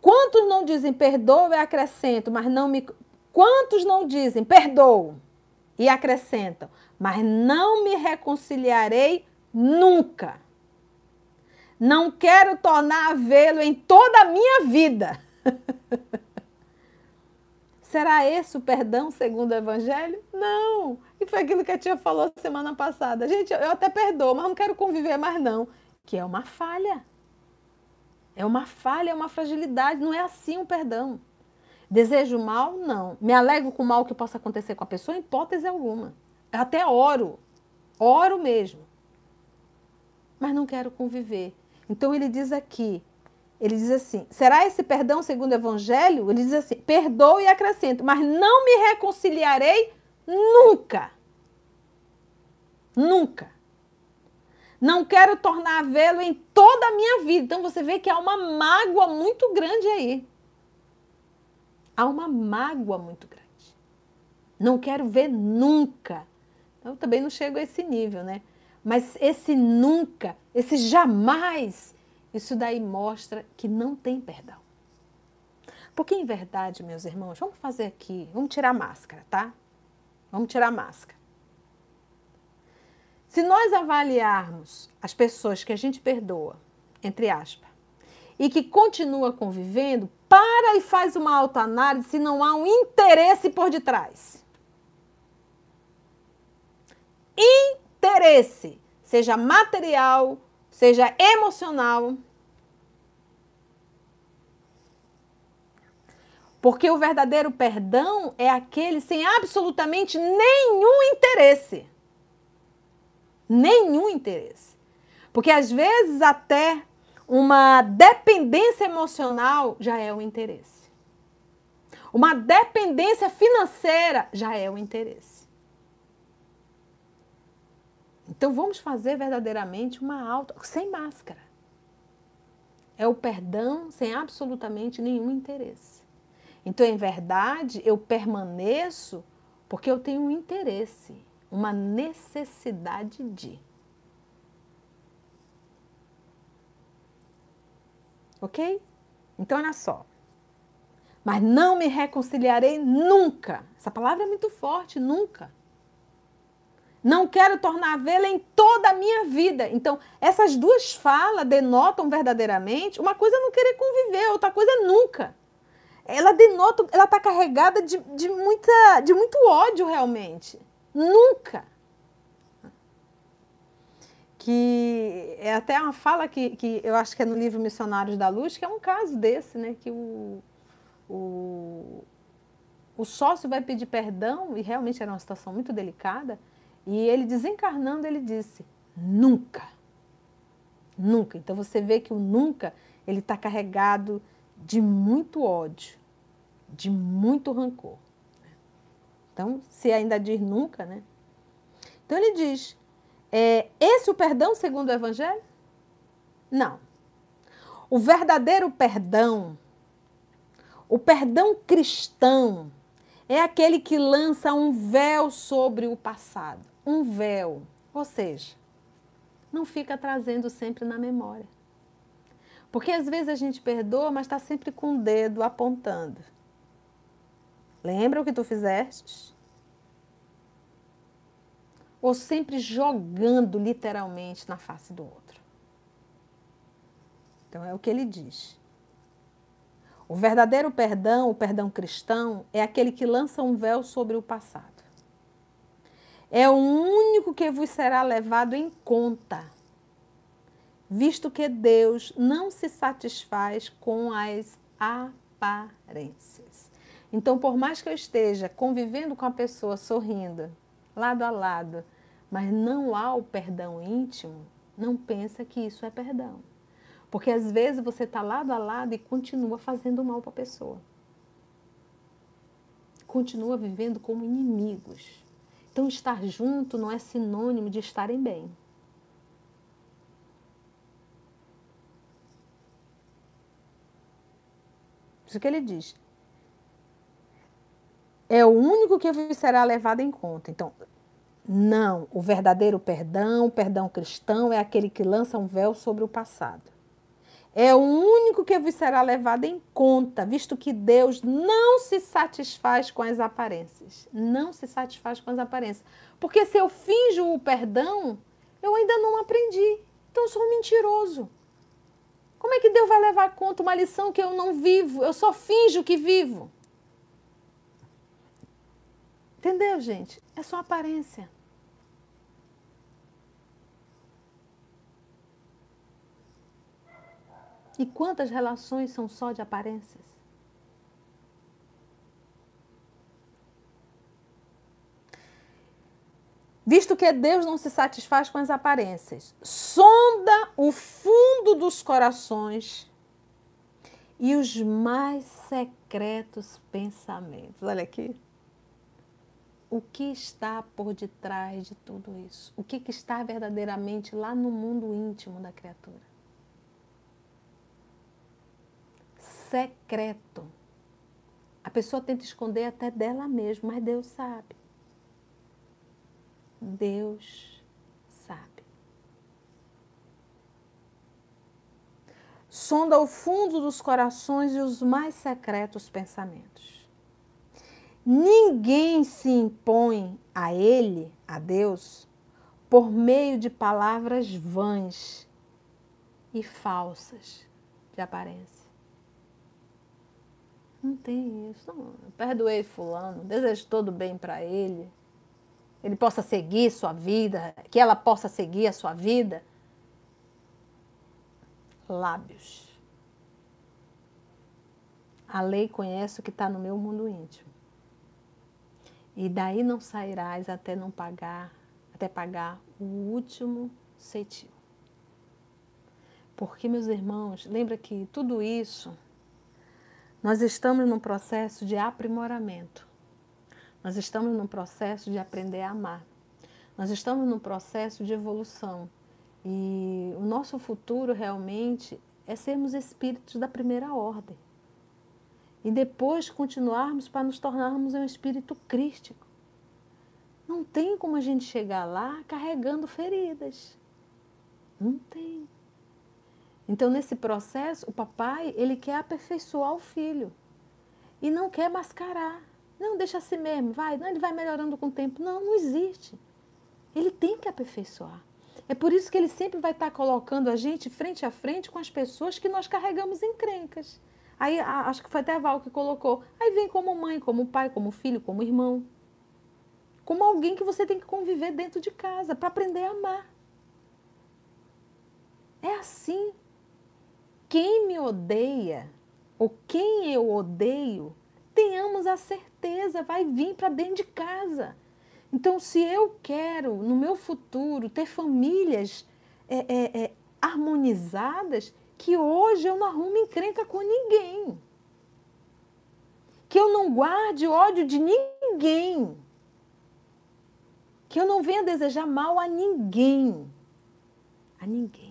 Quantos não dizem perdoo e acrescento, mas não me. Quantos não dizem perdoo e acrescentam, mas não me reconciliarei nunca? Não quero tornar a vê-lo em toda a minha vida. Será esse o perdão segundo o Evangelho? Não. E foi aquilo que a tia falou semana passada. Gente, eu até perdoo, mas não quero conviver mais não. Que é uma falha. É uma falha, é uma fragilidade. Não é assim o perdão. Desejo mal? Não. Me alegro com o mal que possa acontecer com a pessoa? Em hipótese alguma. Eu até oro. Oro mesmo. Mas não quero conviver. Então ele diz aqui, ele diz assim: será esse perdão segundo o Evangelho? Ele diz assim: perdoe e acrescento, mas não me reconciliarei nunca. Nunca. Não quero tornar a vê-lo em toda a minha vida. Então você vê que há uma mágoa muito grande aí. Há uma mágoa muito grande. Não quero ver nunca. Eu também não chego a esse nível, né? Mas esse nunca, esse jamais, isso daí mostra que não tem perdão. Porque em verdade, meus irmãos, vamos fazer aqui, vamos tirar a máscara, tá? Vamos tirar a máscara. Se nós avaliarmos as pessoas que a gente perdoa, entre aspas, e que continua convivendo, para e faz uma autoanálise se não há um interesse por detrás. Interesse, seja material, seja emocional. Porque o verdadeiro perdão é aquele sem absolutamente nenhum interesse. Nenhum interesse. Porque às vezes até uma dependência emocional já é o interesse. Uma dependência financeira já é o interesse. Então vamos fazer verdadeiramente uma alta, sem máscara. É o perdão sem absolutamente nenhum interesse. Então, em verdade, eu permaneço porque eu tenho um interesse, uma necessidade de. Ok? Então, olha só. Mas não me reconciliarei nunca. Essa palavra é muito forte, nunca. Não quero tornar a vê-la em toda a minha vida. Então, essas duas falas denotam verdadeiramente uma coisa é não querer conviver, outra coisa é nunca. Ela denota, ela está carregada de, de, muita, de muito ódio realmente. Nunca que é até uma fala que, que eu acho que é no livro Missionários da Luz, que é um caso desse, né? Que o, o, o sócio vai pedir perdão, e realmente era uma situação muito delicada, e ele desencarnando, ele disse, nunca, nunca. Então você vê que o nunca, ele está carregado de muito ódio, de muito rancor. Então, se ainda diz nunca, né? Então ele diz, é esse o perdão segundo o Evangelho? Não. O verdadeiro perdão, o perdão cristão, é aquele que lança um véu sobre o passado. Um véu. Ou seja, não fica trazendo sempre na memória. Porque às vezes a gente perdoa, mas está sempre com o dedo apontando. Lembra o que tu fizeste? ou sempre jogando literalmente na face do outro. Então é o que ele diz. O verdadeiro perdão, o perdão cristão, é aquele que lança um véu sobre o passado. É o único que vos será levado em conta, visto que Deus não se satisfaz com as aparências. Então, por mais que eu esteja convivendo com a pessoa sorrindo, lado a lado, mas não há o perdão íntimo, não pensa que isso é perdão. Porque às vezes você está lado a lado e continua fazendo mal para a pessoa. Continua vivendo como inimigos. Então, estar junto não é sinônimo de estarem bem. Isso que ele diz. É o único que será levado em conta. Então, não, o verdadeiro perdão, o perdão cristão, é aquele que lança um véu sobre o passado. É o único que vos será levado em conta, visto que Deus não se satisfaz com as aparências. Não se satisfaz com as aparências. Porque se eu finjo o perdão, eu ainda não aprendi. Então eu sou um mentiroso. Como é que Deus vai levar a conta uma lição que eu não vivo? Eu só finjo que vivo. Entendeu, gente? É só aparência. E quantas relações são só de aparências? Visto que Deus não se satisfaz com as aparências, sonda o fundo dos corações e os mais secretos pensamentos. Olha aqui. O que está por detrás de tudo isso? O que, está verdadeiramente lá no mundo íntimo da criatura? Secreto. A pessoa tenta esconder até dela mesma, mas Deus sabe. Deus sabe. Sonda o fundo dos corações e os mais secretos pensamentos. Ninguém se impõe a Ele, a Deus, por meio de palavras vãs e falsas de aparência. Não tem isso. Não. Perdoei fulano, desejo todo bem para ele ele possa seguir sua vida, que ela possa seguir a sua vida. Lábios. A lei conhece o que está no meu mundo íntimo. E daí não sairás até não pagar, até pagar o último cetil. Porque, meus irmãos, lembra que tudo isso nós estamos num processo de aprimoramento. Nós estamos num processo de aprender a amar. Nós estamos num processo de evolução. E o nosso futuro realmente é sermos espíritos da primeira ordem. E depois continuarmos para nos tornarmos um espírito crístico. Não tem como a gente chegar lá carregando feridas. Não tem. Então, nesse processo, o papai, ele quer aperfeiçoar o filho. E não quer mascarar. Não, deixa assim mesmo, vai. Não, ele vai melhorando com o tempo. Não, não existe. Ele tem que aperfeiçoar. É por isso que ele sempre vai estar colocando a gente frente a frente com as pessoas que nós carregamos em crencas. Aí acho que foi até a Val que colocou. Aí vem como mãe, como pai, como filho, como irmão. Como alguém que você tem que conviver dentro de casa para aprender a amar. É assim. Quem me odeia ou quem eu odeio tenhamos a certeza, vai vir para dentro de casa. Então, se eu quero, no meu futuro, ter famílias é, é, é, harmonizadas, que hoje eu não arrume encrenca com ninguém. Que eu não guarde ódio de ninguém. Que eu não venha desejar mal a ninguém. A ninguém.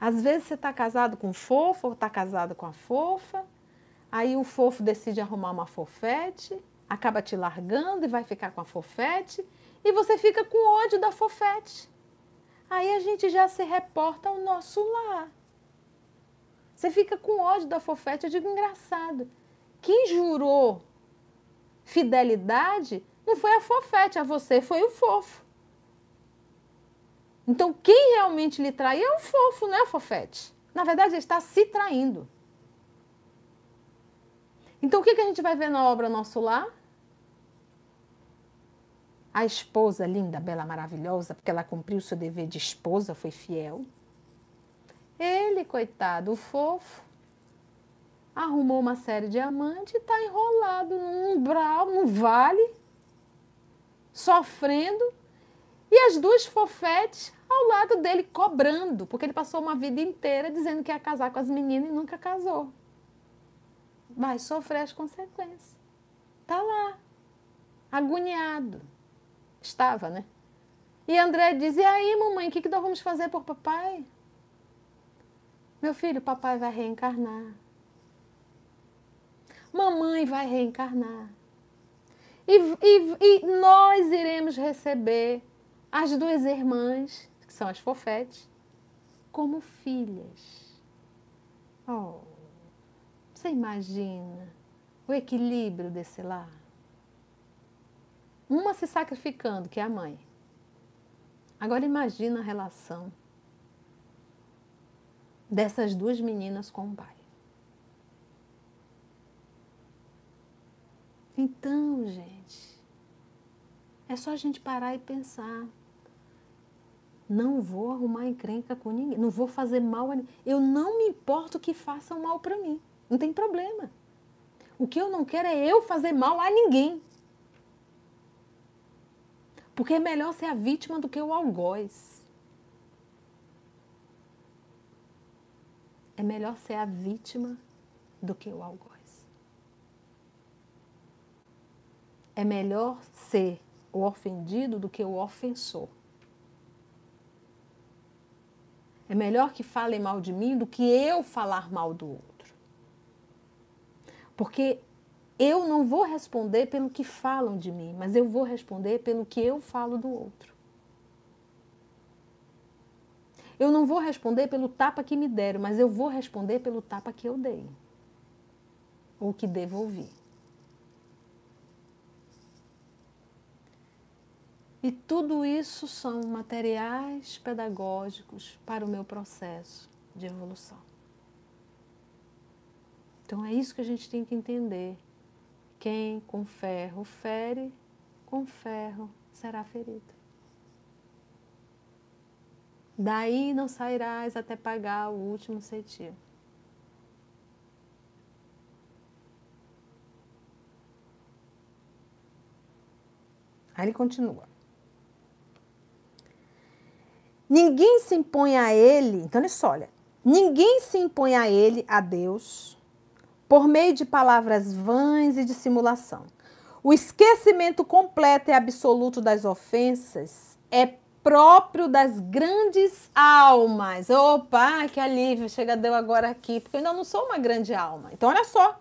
Às vezes você está casado com fofo, ou está casado com a fofa, Aí o fofo decide arrumar uma fofete, acaba te largando e vai ficar com a fofete, e você fica com ódio da fofete. Aí a gente já se reporta ao nosso lar. Você fica com ódio da fofete, eu digo engraçado. Quem jurou fidelidade não foi a fofete a você, foi o fofo. Então, quem realmente lhe trai é o fofo, é a fofete. Na verdade, ele está se traindo. Então, o que, que a gente vai ver na obra Nosso Lar? A esposa linda, bela, maravilhosa, porque ela cumpriu seu dever de esposa, foi fiel. Ele, coitado, o fofo, arrumou uma série de amantes e está enrolado num umbral, num vale, sofrendo, e as duas fofetes ao lado dele cobrando, porque ele passou uma vida inteira dizendo que ia casar com as meninas e nunca casou vai sofrer as consequências. Está lá, agoniado. Estava, né? E André diz: E aí, mamãe, o que, que nós vamos fazer por papai? Meu filho, papai vai reencarnar. Mamãe vai reencarnar. E, e, e nós iremos receber as duas irmãs, são as fofetes, como filhas. Oh. Você imagina o equilíbrio desse lar? Uma se sacrificando, que é a mãe. Agora imagina a relação dessas duas meninas com o pai. Então, gente, é só a gente parar e pensar. Não vou arrumar encrenca com ninguém, não vou fazer mal a ninguém. Eu não me importo que façam mal para mim. Não tem problema. O que eu não quero é eu fazer mal a ninguém. Porque é melhor ser a vítima do que o algoz. É melhor ser a vítima do que o algoz. É melhor ser o ofendido do que o ofensor. É melhor que falem mal de mim do que eu falar mal do outro. Porque eu não vou responder pelo que falam de mim, mas eu vou responder pelo que eu falo do outro. Eu não vou responder pelo tapa que me deram, mas eu vou responder pelo tapa que eu dei. Ou que devolvi. E tudo isso são materiais pedagógicos para o meu processo de evolução. Então é isso que a gente tem que entender. Quem com ferro fere, com ferro será ferido. Daí não sairás até pagar o último centavo. Aí ele continua. Ninguém se impõe a ele, então olha só, olha, ninguém se impõe a ele, a Deus, por meio de palavras vãs e de simulação. O esquecimento completo e absoluto das ofensas é próprio das grandes almas. Opa, que alívio, chega deu agora aqui, porque eu ainda não sou uma grande alma. Então olha só.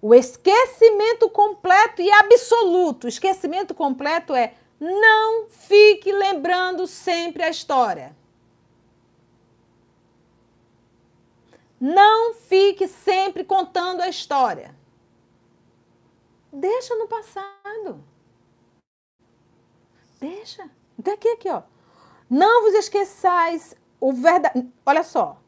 O esquecimento completo e absoluto. O esquecimento completo é não fique lembrando sempre a história. Não fique sempre contando a história. Deixa no passado. Deixa. Então aqui, aqui, ó. Não vos esqueçais o verdade. Olha só.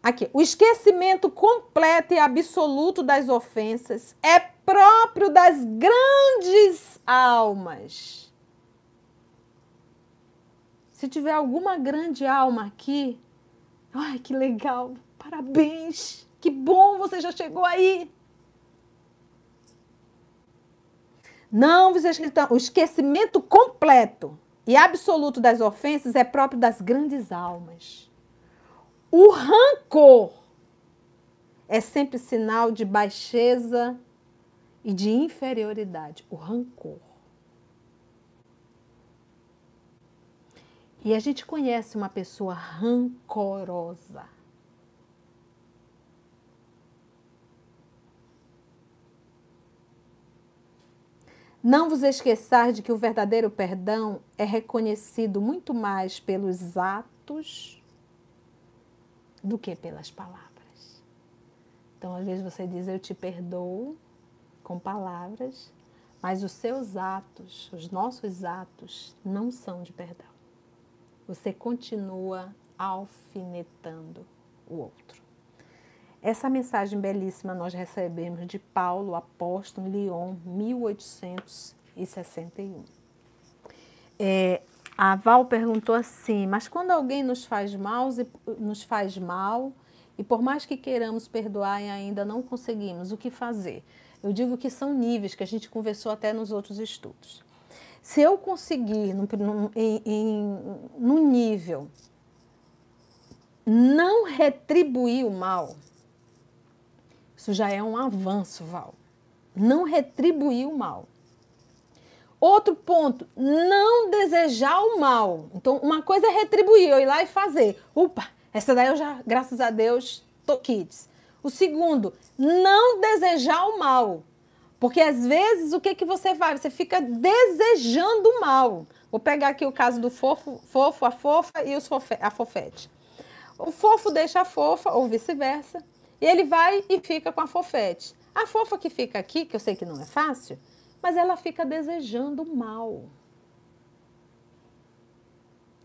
Aqui, o esquecimento completo e absoluto das ofensas é próprio das grandes almas. Se tiver alguma grande alma aqui, ai que legal, parabéns, que bom você já chegou aí. Não vos esqueçam, o esquecimento completo e absoluto das ofensas é próprio das grandes almas. O rancor é sempre sinal de baixeza e de inferioridade, o rancor. E a gente conhece uma pessoa rancorosa. Não vos esqueçais de que o verdadeiro perdão é reconhecido muito mais pelos atos do que pelas palavras. Então, às vezes você diz eu te perdoo com palavras, mas os seus atos, os nossos atos, não são de perdão. Você continua alfinetando o outro. Essa mensagem belíssima nós recebemos de Paulo, apóstolo, Lyon, 1861. É, a Val perguntou assim: mas quando alguém nos faz mal, nos faz mal e por mais que queiramos perdoar e ainda não conseguimos, o que fazer? Eu digo que são níveis que a gente conversou até nos outros estudos. Se eu conseguir num, num, em, em, num nível não retribuir o mal, isso já é um avanço, Val. Não retribuir o mal. Outro ponto, não desejar o mal. Então, uma coisa é retribuir, eu ir lá e fazer. Opa, essa daí eu já, graças a Deus, tô kids. O segundo, não desejar o mal. Porque às vezes o que, que você vai? Você fica desejando o mal. Vou pegar aqui o caso do fofo, fofo a fofa e os fofe, a fofete. O fofo deixa a fofa, ou vice-versa, e ele vai e fica com a fofete. A fofa que fica aqui, que eu sei que não é fácil, mas ela fica desejando mal.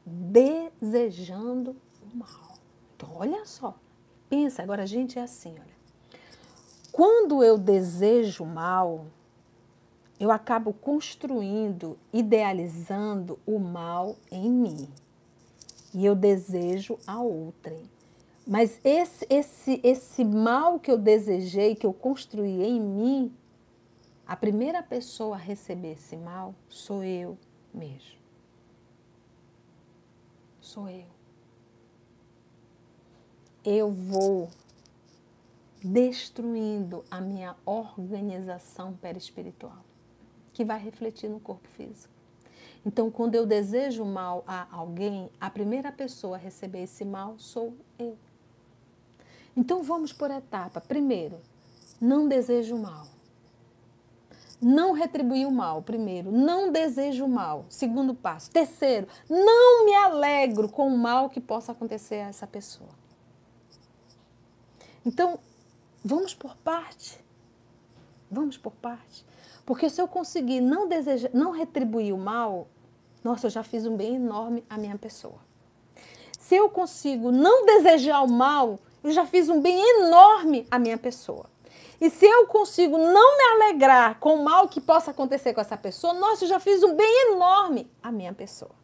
Desejando o mal. Então, olha só. Pensa, agora a gente é assim, olha. Quando eu desejo mal, eu acabo construindo, idealizando o mal em mim. E eu desejo a outrem. Mas esse, esse, esse mal que eu desejei, que eu construí em mim, a primeira pessoa a receber esse mal sou eu mesmo. Sou eu. Eu vou destruindo a minha organização perispiritual, que vai refletir no corpo físico. Então, quando eu desejo mal a alguém, a primeira pessoa a receber esse mal sou eu. Então, vamos por etapa. Primeiro, não desejo mal. Não retribuir o mal. Primeiro, não desejo mal. Segundo passo. Terceiro, não me alegro com o mal que possa acontecer a essa pessoa. Então, vamos por parte. Vamos por parte. Porque se eu conseguir não desejar, não retribuir o mal, nossa, eu já fiz um bem enorme à minha pessoa. Se eu consigo não desejar o mal, eu já fiz um bem enorme à minha pessoa. E se eu consigo não me alegrar com o mal que possa acontecer com essa pessoa, nossa, eu já fiz um bem enorme à minha pessoa.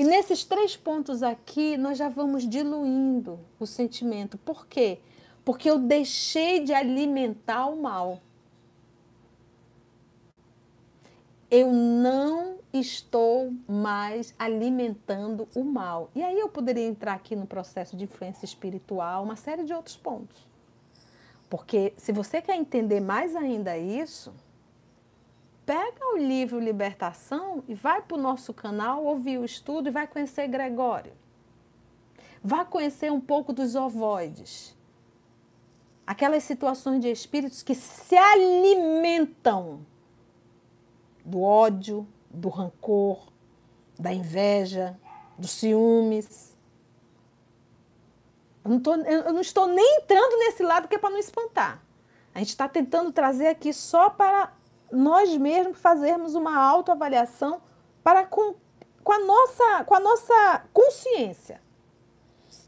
E nesses três pontos aqui, nós já vamos diluindo o sentimento. Por quê? Porque eu deixei de alimentar o mal. Eu não estou mais alimentando o mal. E aí eu poderia entrar aqui no processo de influência espiritual, uma série de outros pontos. Porque se você quer entender mais ainda isso, pega o livro Libertação e vai para o nosso canal, ouvir o estudo e vai conhecer Gregório. Vá conhecer um pouco dos ovoides. Aquelas situações de espíritos que se alimentam do ódio, do rancor, da inveja, dos ciúmes. Eu não, tô, eu não estou nem entrando nesse lado que é para não espantar. A gente está tentando trazer aqui só para nós mesmos fazermos uma autoavaliação para com, com, a nossa, com a nossa consciência.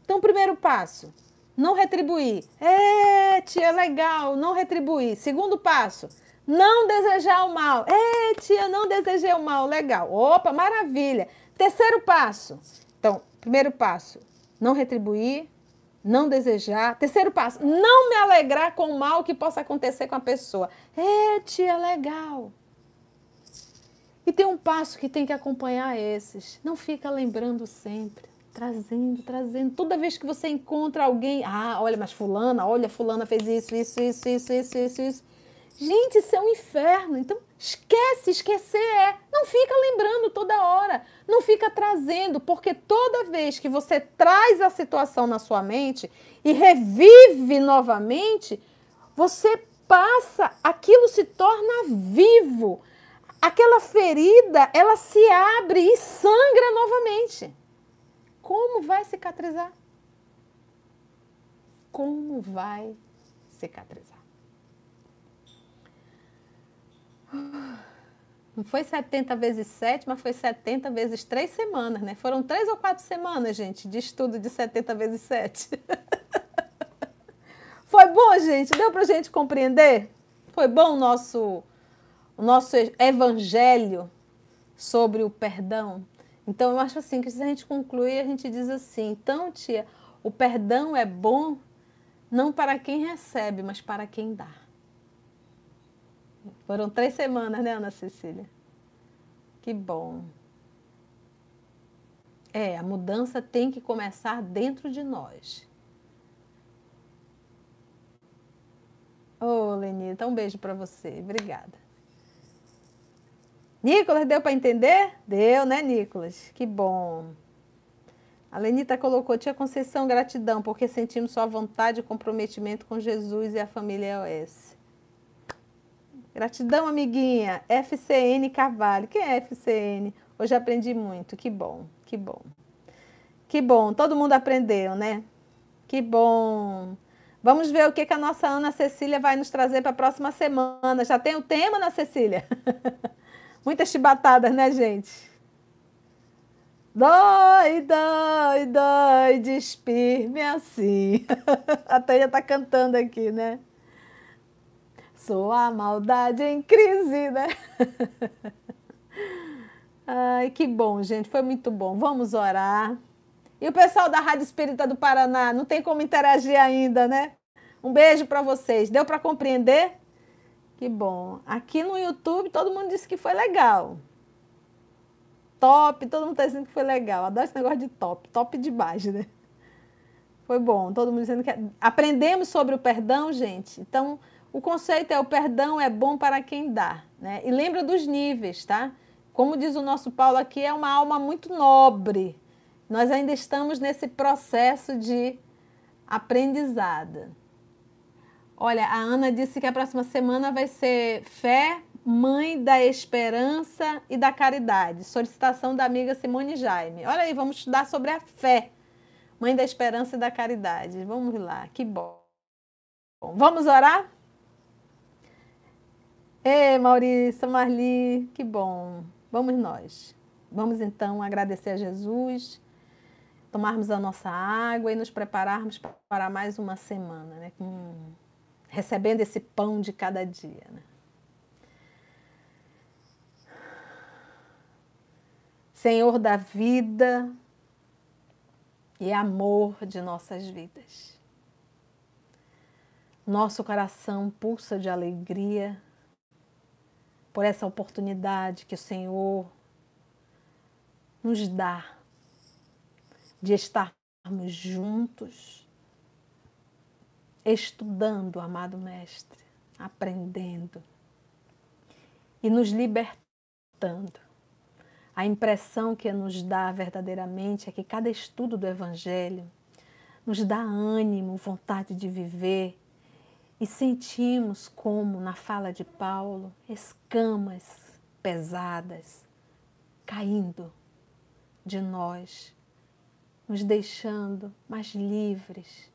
Então, primeiro passo, não retribuir. É, tia, legal, não retribuir. Segundo passo, não desejar o mal. Ei, tia, não desejei o mal. Legal. Opa, maravilha. Terceiro passo. Então, primeiro passo, não retribuir, não desejar. Terceiro passo, não me alegrar com o mal que possa acontecer com a pessoa. É, tia, legal. E tem um passo que tem que acompanhar esses. Não fica lembrando sempre. Trazendo, trazendo. Toda vez que você encontra alguém, ah, olha, mas fulana, olha, fulana fez isso, isso, isso, isso, isso, isso, isso. Gente, isso é um inferno. Então, esquece, esquecer é. Não fica lembrando toda hora. Não fica trazendo, porque toda vez que você traz a situação na sua mente e revive novamente, você passa, aquilo se torna vivo. Aquela ferida, ela se abre e sangra novamente. Como vai cicatrizar? Como vai cicatrizar? Não foi 70 vezes 7, mas foi 70 vezes 3 semanas, né? Foram 3 ou 4 semanas, gente, de estudo de 70 vezes 7. foi bom, gente? Deu pra gente compreender? Foi bom o nosso, o nosso evangelho sobre o perdão? Então, eu acho assim, que se a gente concluir, a gente diz assim, então, tia, o perdão é bom não para quem recebe, mas para quem dá. Foram três semanas, né, Ana Cecília? Que bom. É, a mudança tem que começar dentro de nós. Ô, oh, Lenita, um beijo para você. Obrigada. Nicolas, deu para entender? Deu, né, Nicolas? Que bom. A Lenita colocou, tia Conceição, gratidão, porque sentimos sua vontade e comprometimento com Jesus e a família EOS. Gratidão, amiguinha. FCN Carvalho. Quem é FCN? Hoje aprendi muito. Que bom, que bom. Que bom, todo mundo aprendeu, né? Que bom. Vamos ver o que, que a nossa Ana Cecília vai nos trazer para a próxima semana. Já tem o tema, Ana Cecília? Muitas chibatadas, né, gente? Dói, dói, dói, despir-me assim. A Tânia tá cantando aqui, né? Sou a maldade em crise, né? Ai, que bom, gente, foi muito bom. Vamos orar. E o pessoal da Rádio Espírita do Paraná, não tem como interagir ainda, né? Um beijo para vocês. Deu para compreender? Que bom. Aqui no YouTube todo mundo disse que foi legal. Top, todo mundo está dizendo que foi legal. Adoro esse negócio de top, top de baixo, né? Foi bom, todo mundo dizendo que. É- Aprendemos sobre o perdão, gente. Então, o conceito é o perdão é bom para quem dá. Né? E lembra dos níveis, tá? Como diz o nosso Paulo aqui, é uma alma muito nobre. Nós ainda estamos nesse processo de aprendizado. Olha, a Ana disse que a próxima semana vai ser fé, mãe da esperança e da caridade. Solicitação da amiga Simone Jaime. Olha aí, vamos estudar sobre a fé, mãe da esperança e da caridade. Vamos lá, que bom. Vamos orar? Ei, Maurício, Marli, que bom. Vamos nós. Vamos então agradecer a Jesus, tomarmos a nossa água e nos prepararmos para mais uma semana, né? Recebendo esse pão de cada dia. Né? Senhor da vida e amor de nossas vidas. Nosso coração pulsa de alegria por essa oportunidade que o Senhor nos dá de estarmos juntos, estudando, amado Mestre, aprendendo e nos libertando. A impressão que nos dá verdadeiramente é que cada estudo do Evangelho nos dá ânimo, vontade de viver e sentimos como, na fala de Paulo, escamas pesadas caindo de nós, nos deixando mais livres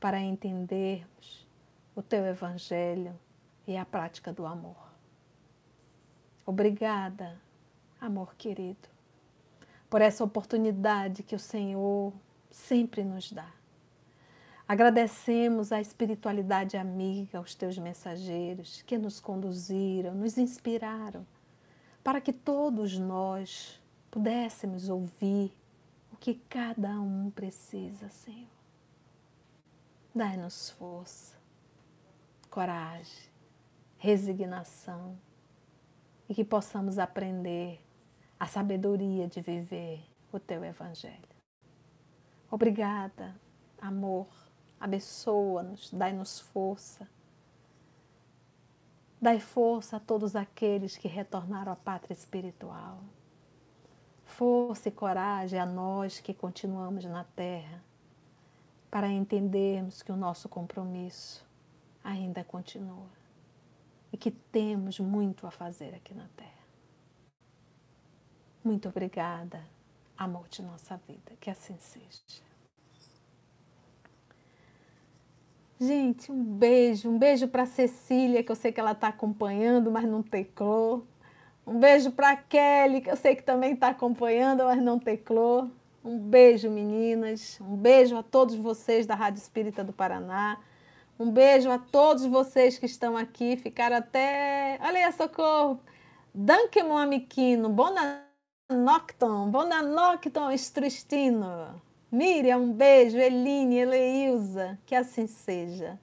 para entendermos o teu Evangelho e a prática do amor. Obrigada, amor querido, por essa oportunidade que o Senhor sempre nos dá Agradecemos a espiritualidade amiga, aos teus mensageiros que nos conduziram, nos inspiraram, para que todos nós pudéssemos ouvir o que cada um precisa, Senhor. Dai-nos força, coragem, resignação e que possamos aprender a sabedoria de viver o teu Evangelho. Obrigada, amor abençoa-nos, dai-nos força. Dai força a todos aqueles que retornaram à pátria espiritual. Força e coragem a nós que continuamos na terra, para entendermos que o nosso compromisso ainda continua e que temos muito a fazer aqui na terra. Muito obrigada, amor de nossa vida, que assim seja. Gente, um beijo, um beijo para Cecília, que eu sei que ela está acompanhando, mas não teclou. Um beijo para Kelly, que eu sei que também está acompanhando, mas não teclou. Um beijo, meninas. Um beijo a todos vocês da Rádio Espírita do Paraná. Um beijo a todos vocês que estão aqui, ficaram até. Olha aí, socorro! Danke, meu amiquino. Bona nocton. Bona nocton. Miriam, um beijo. Eline, Eleilza, que assim seja.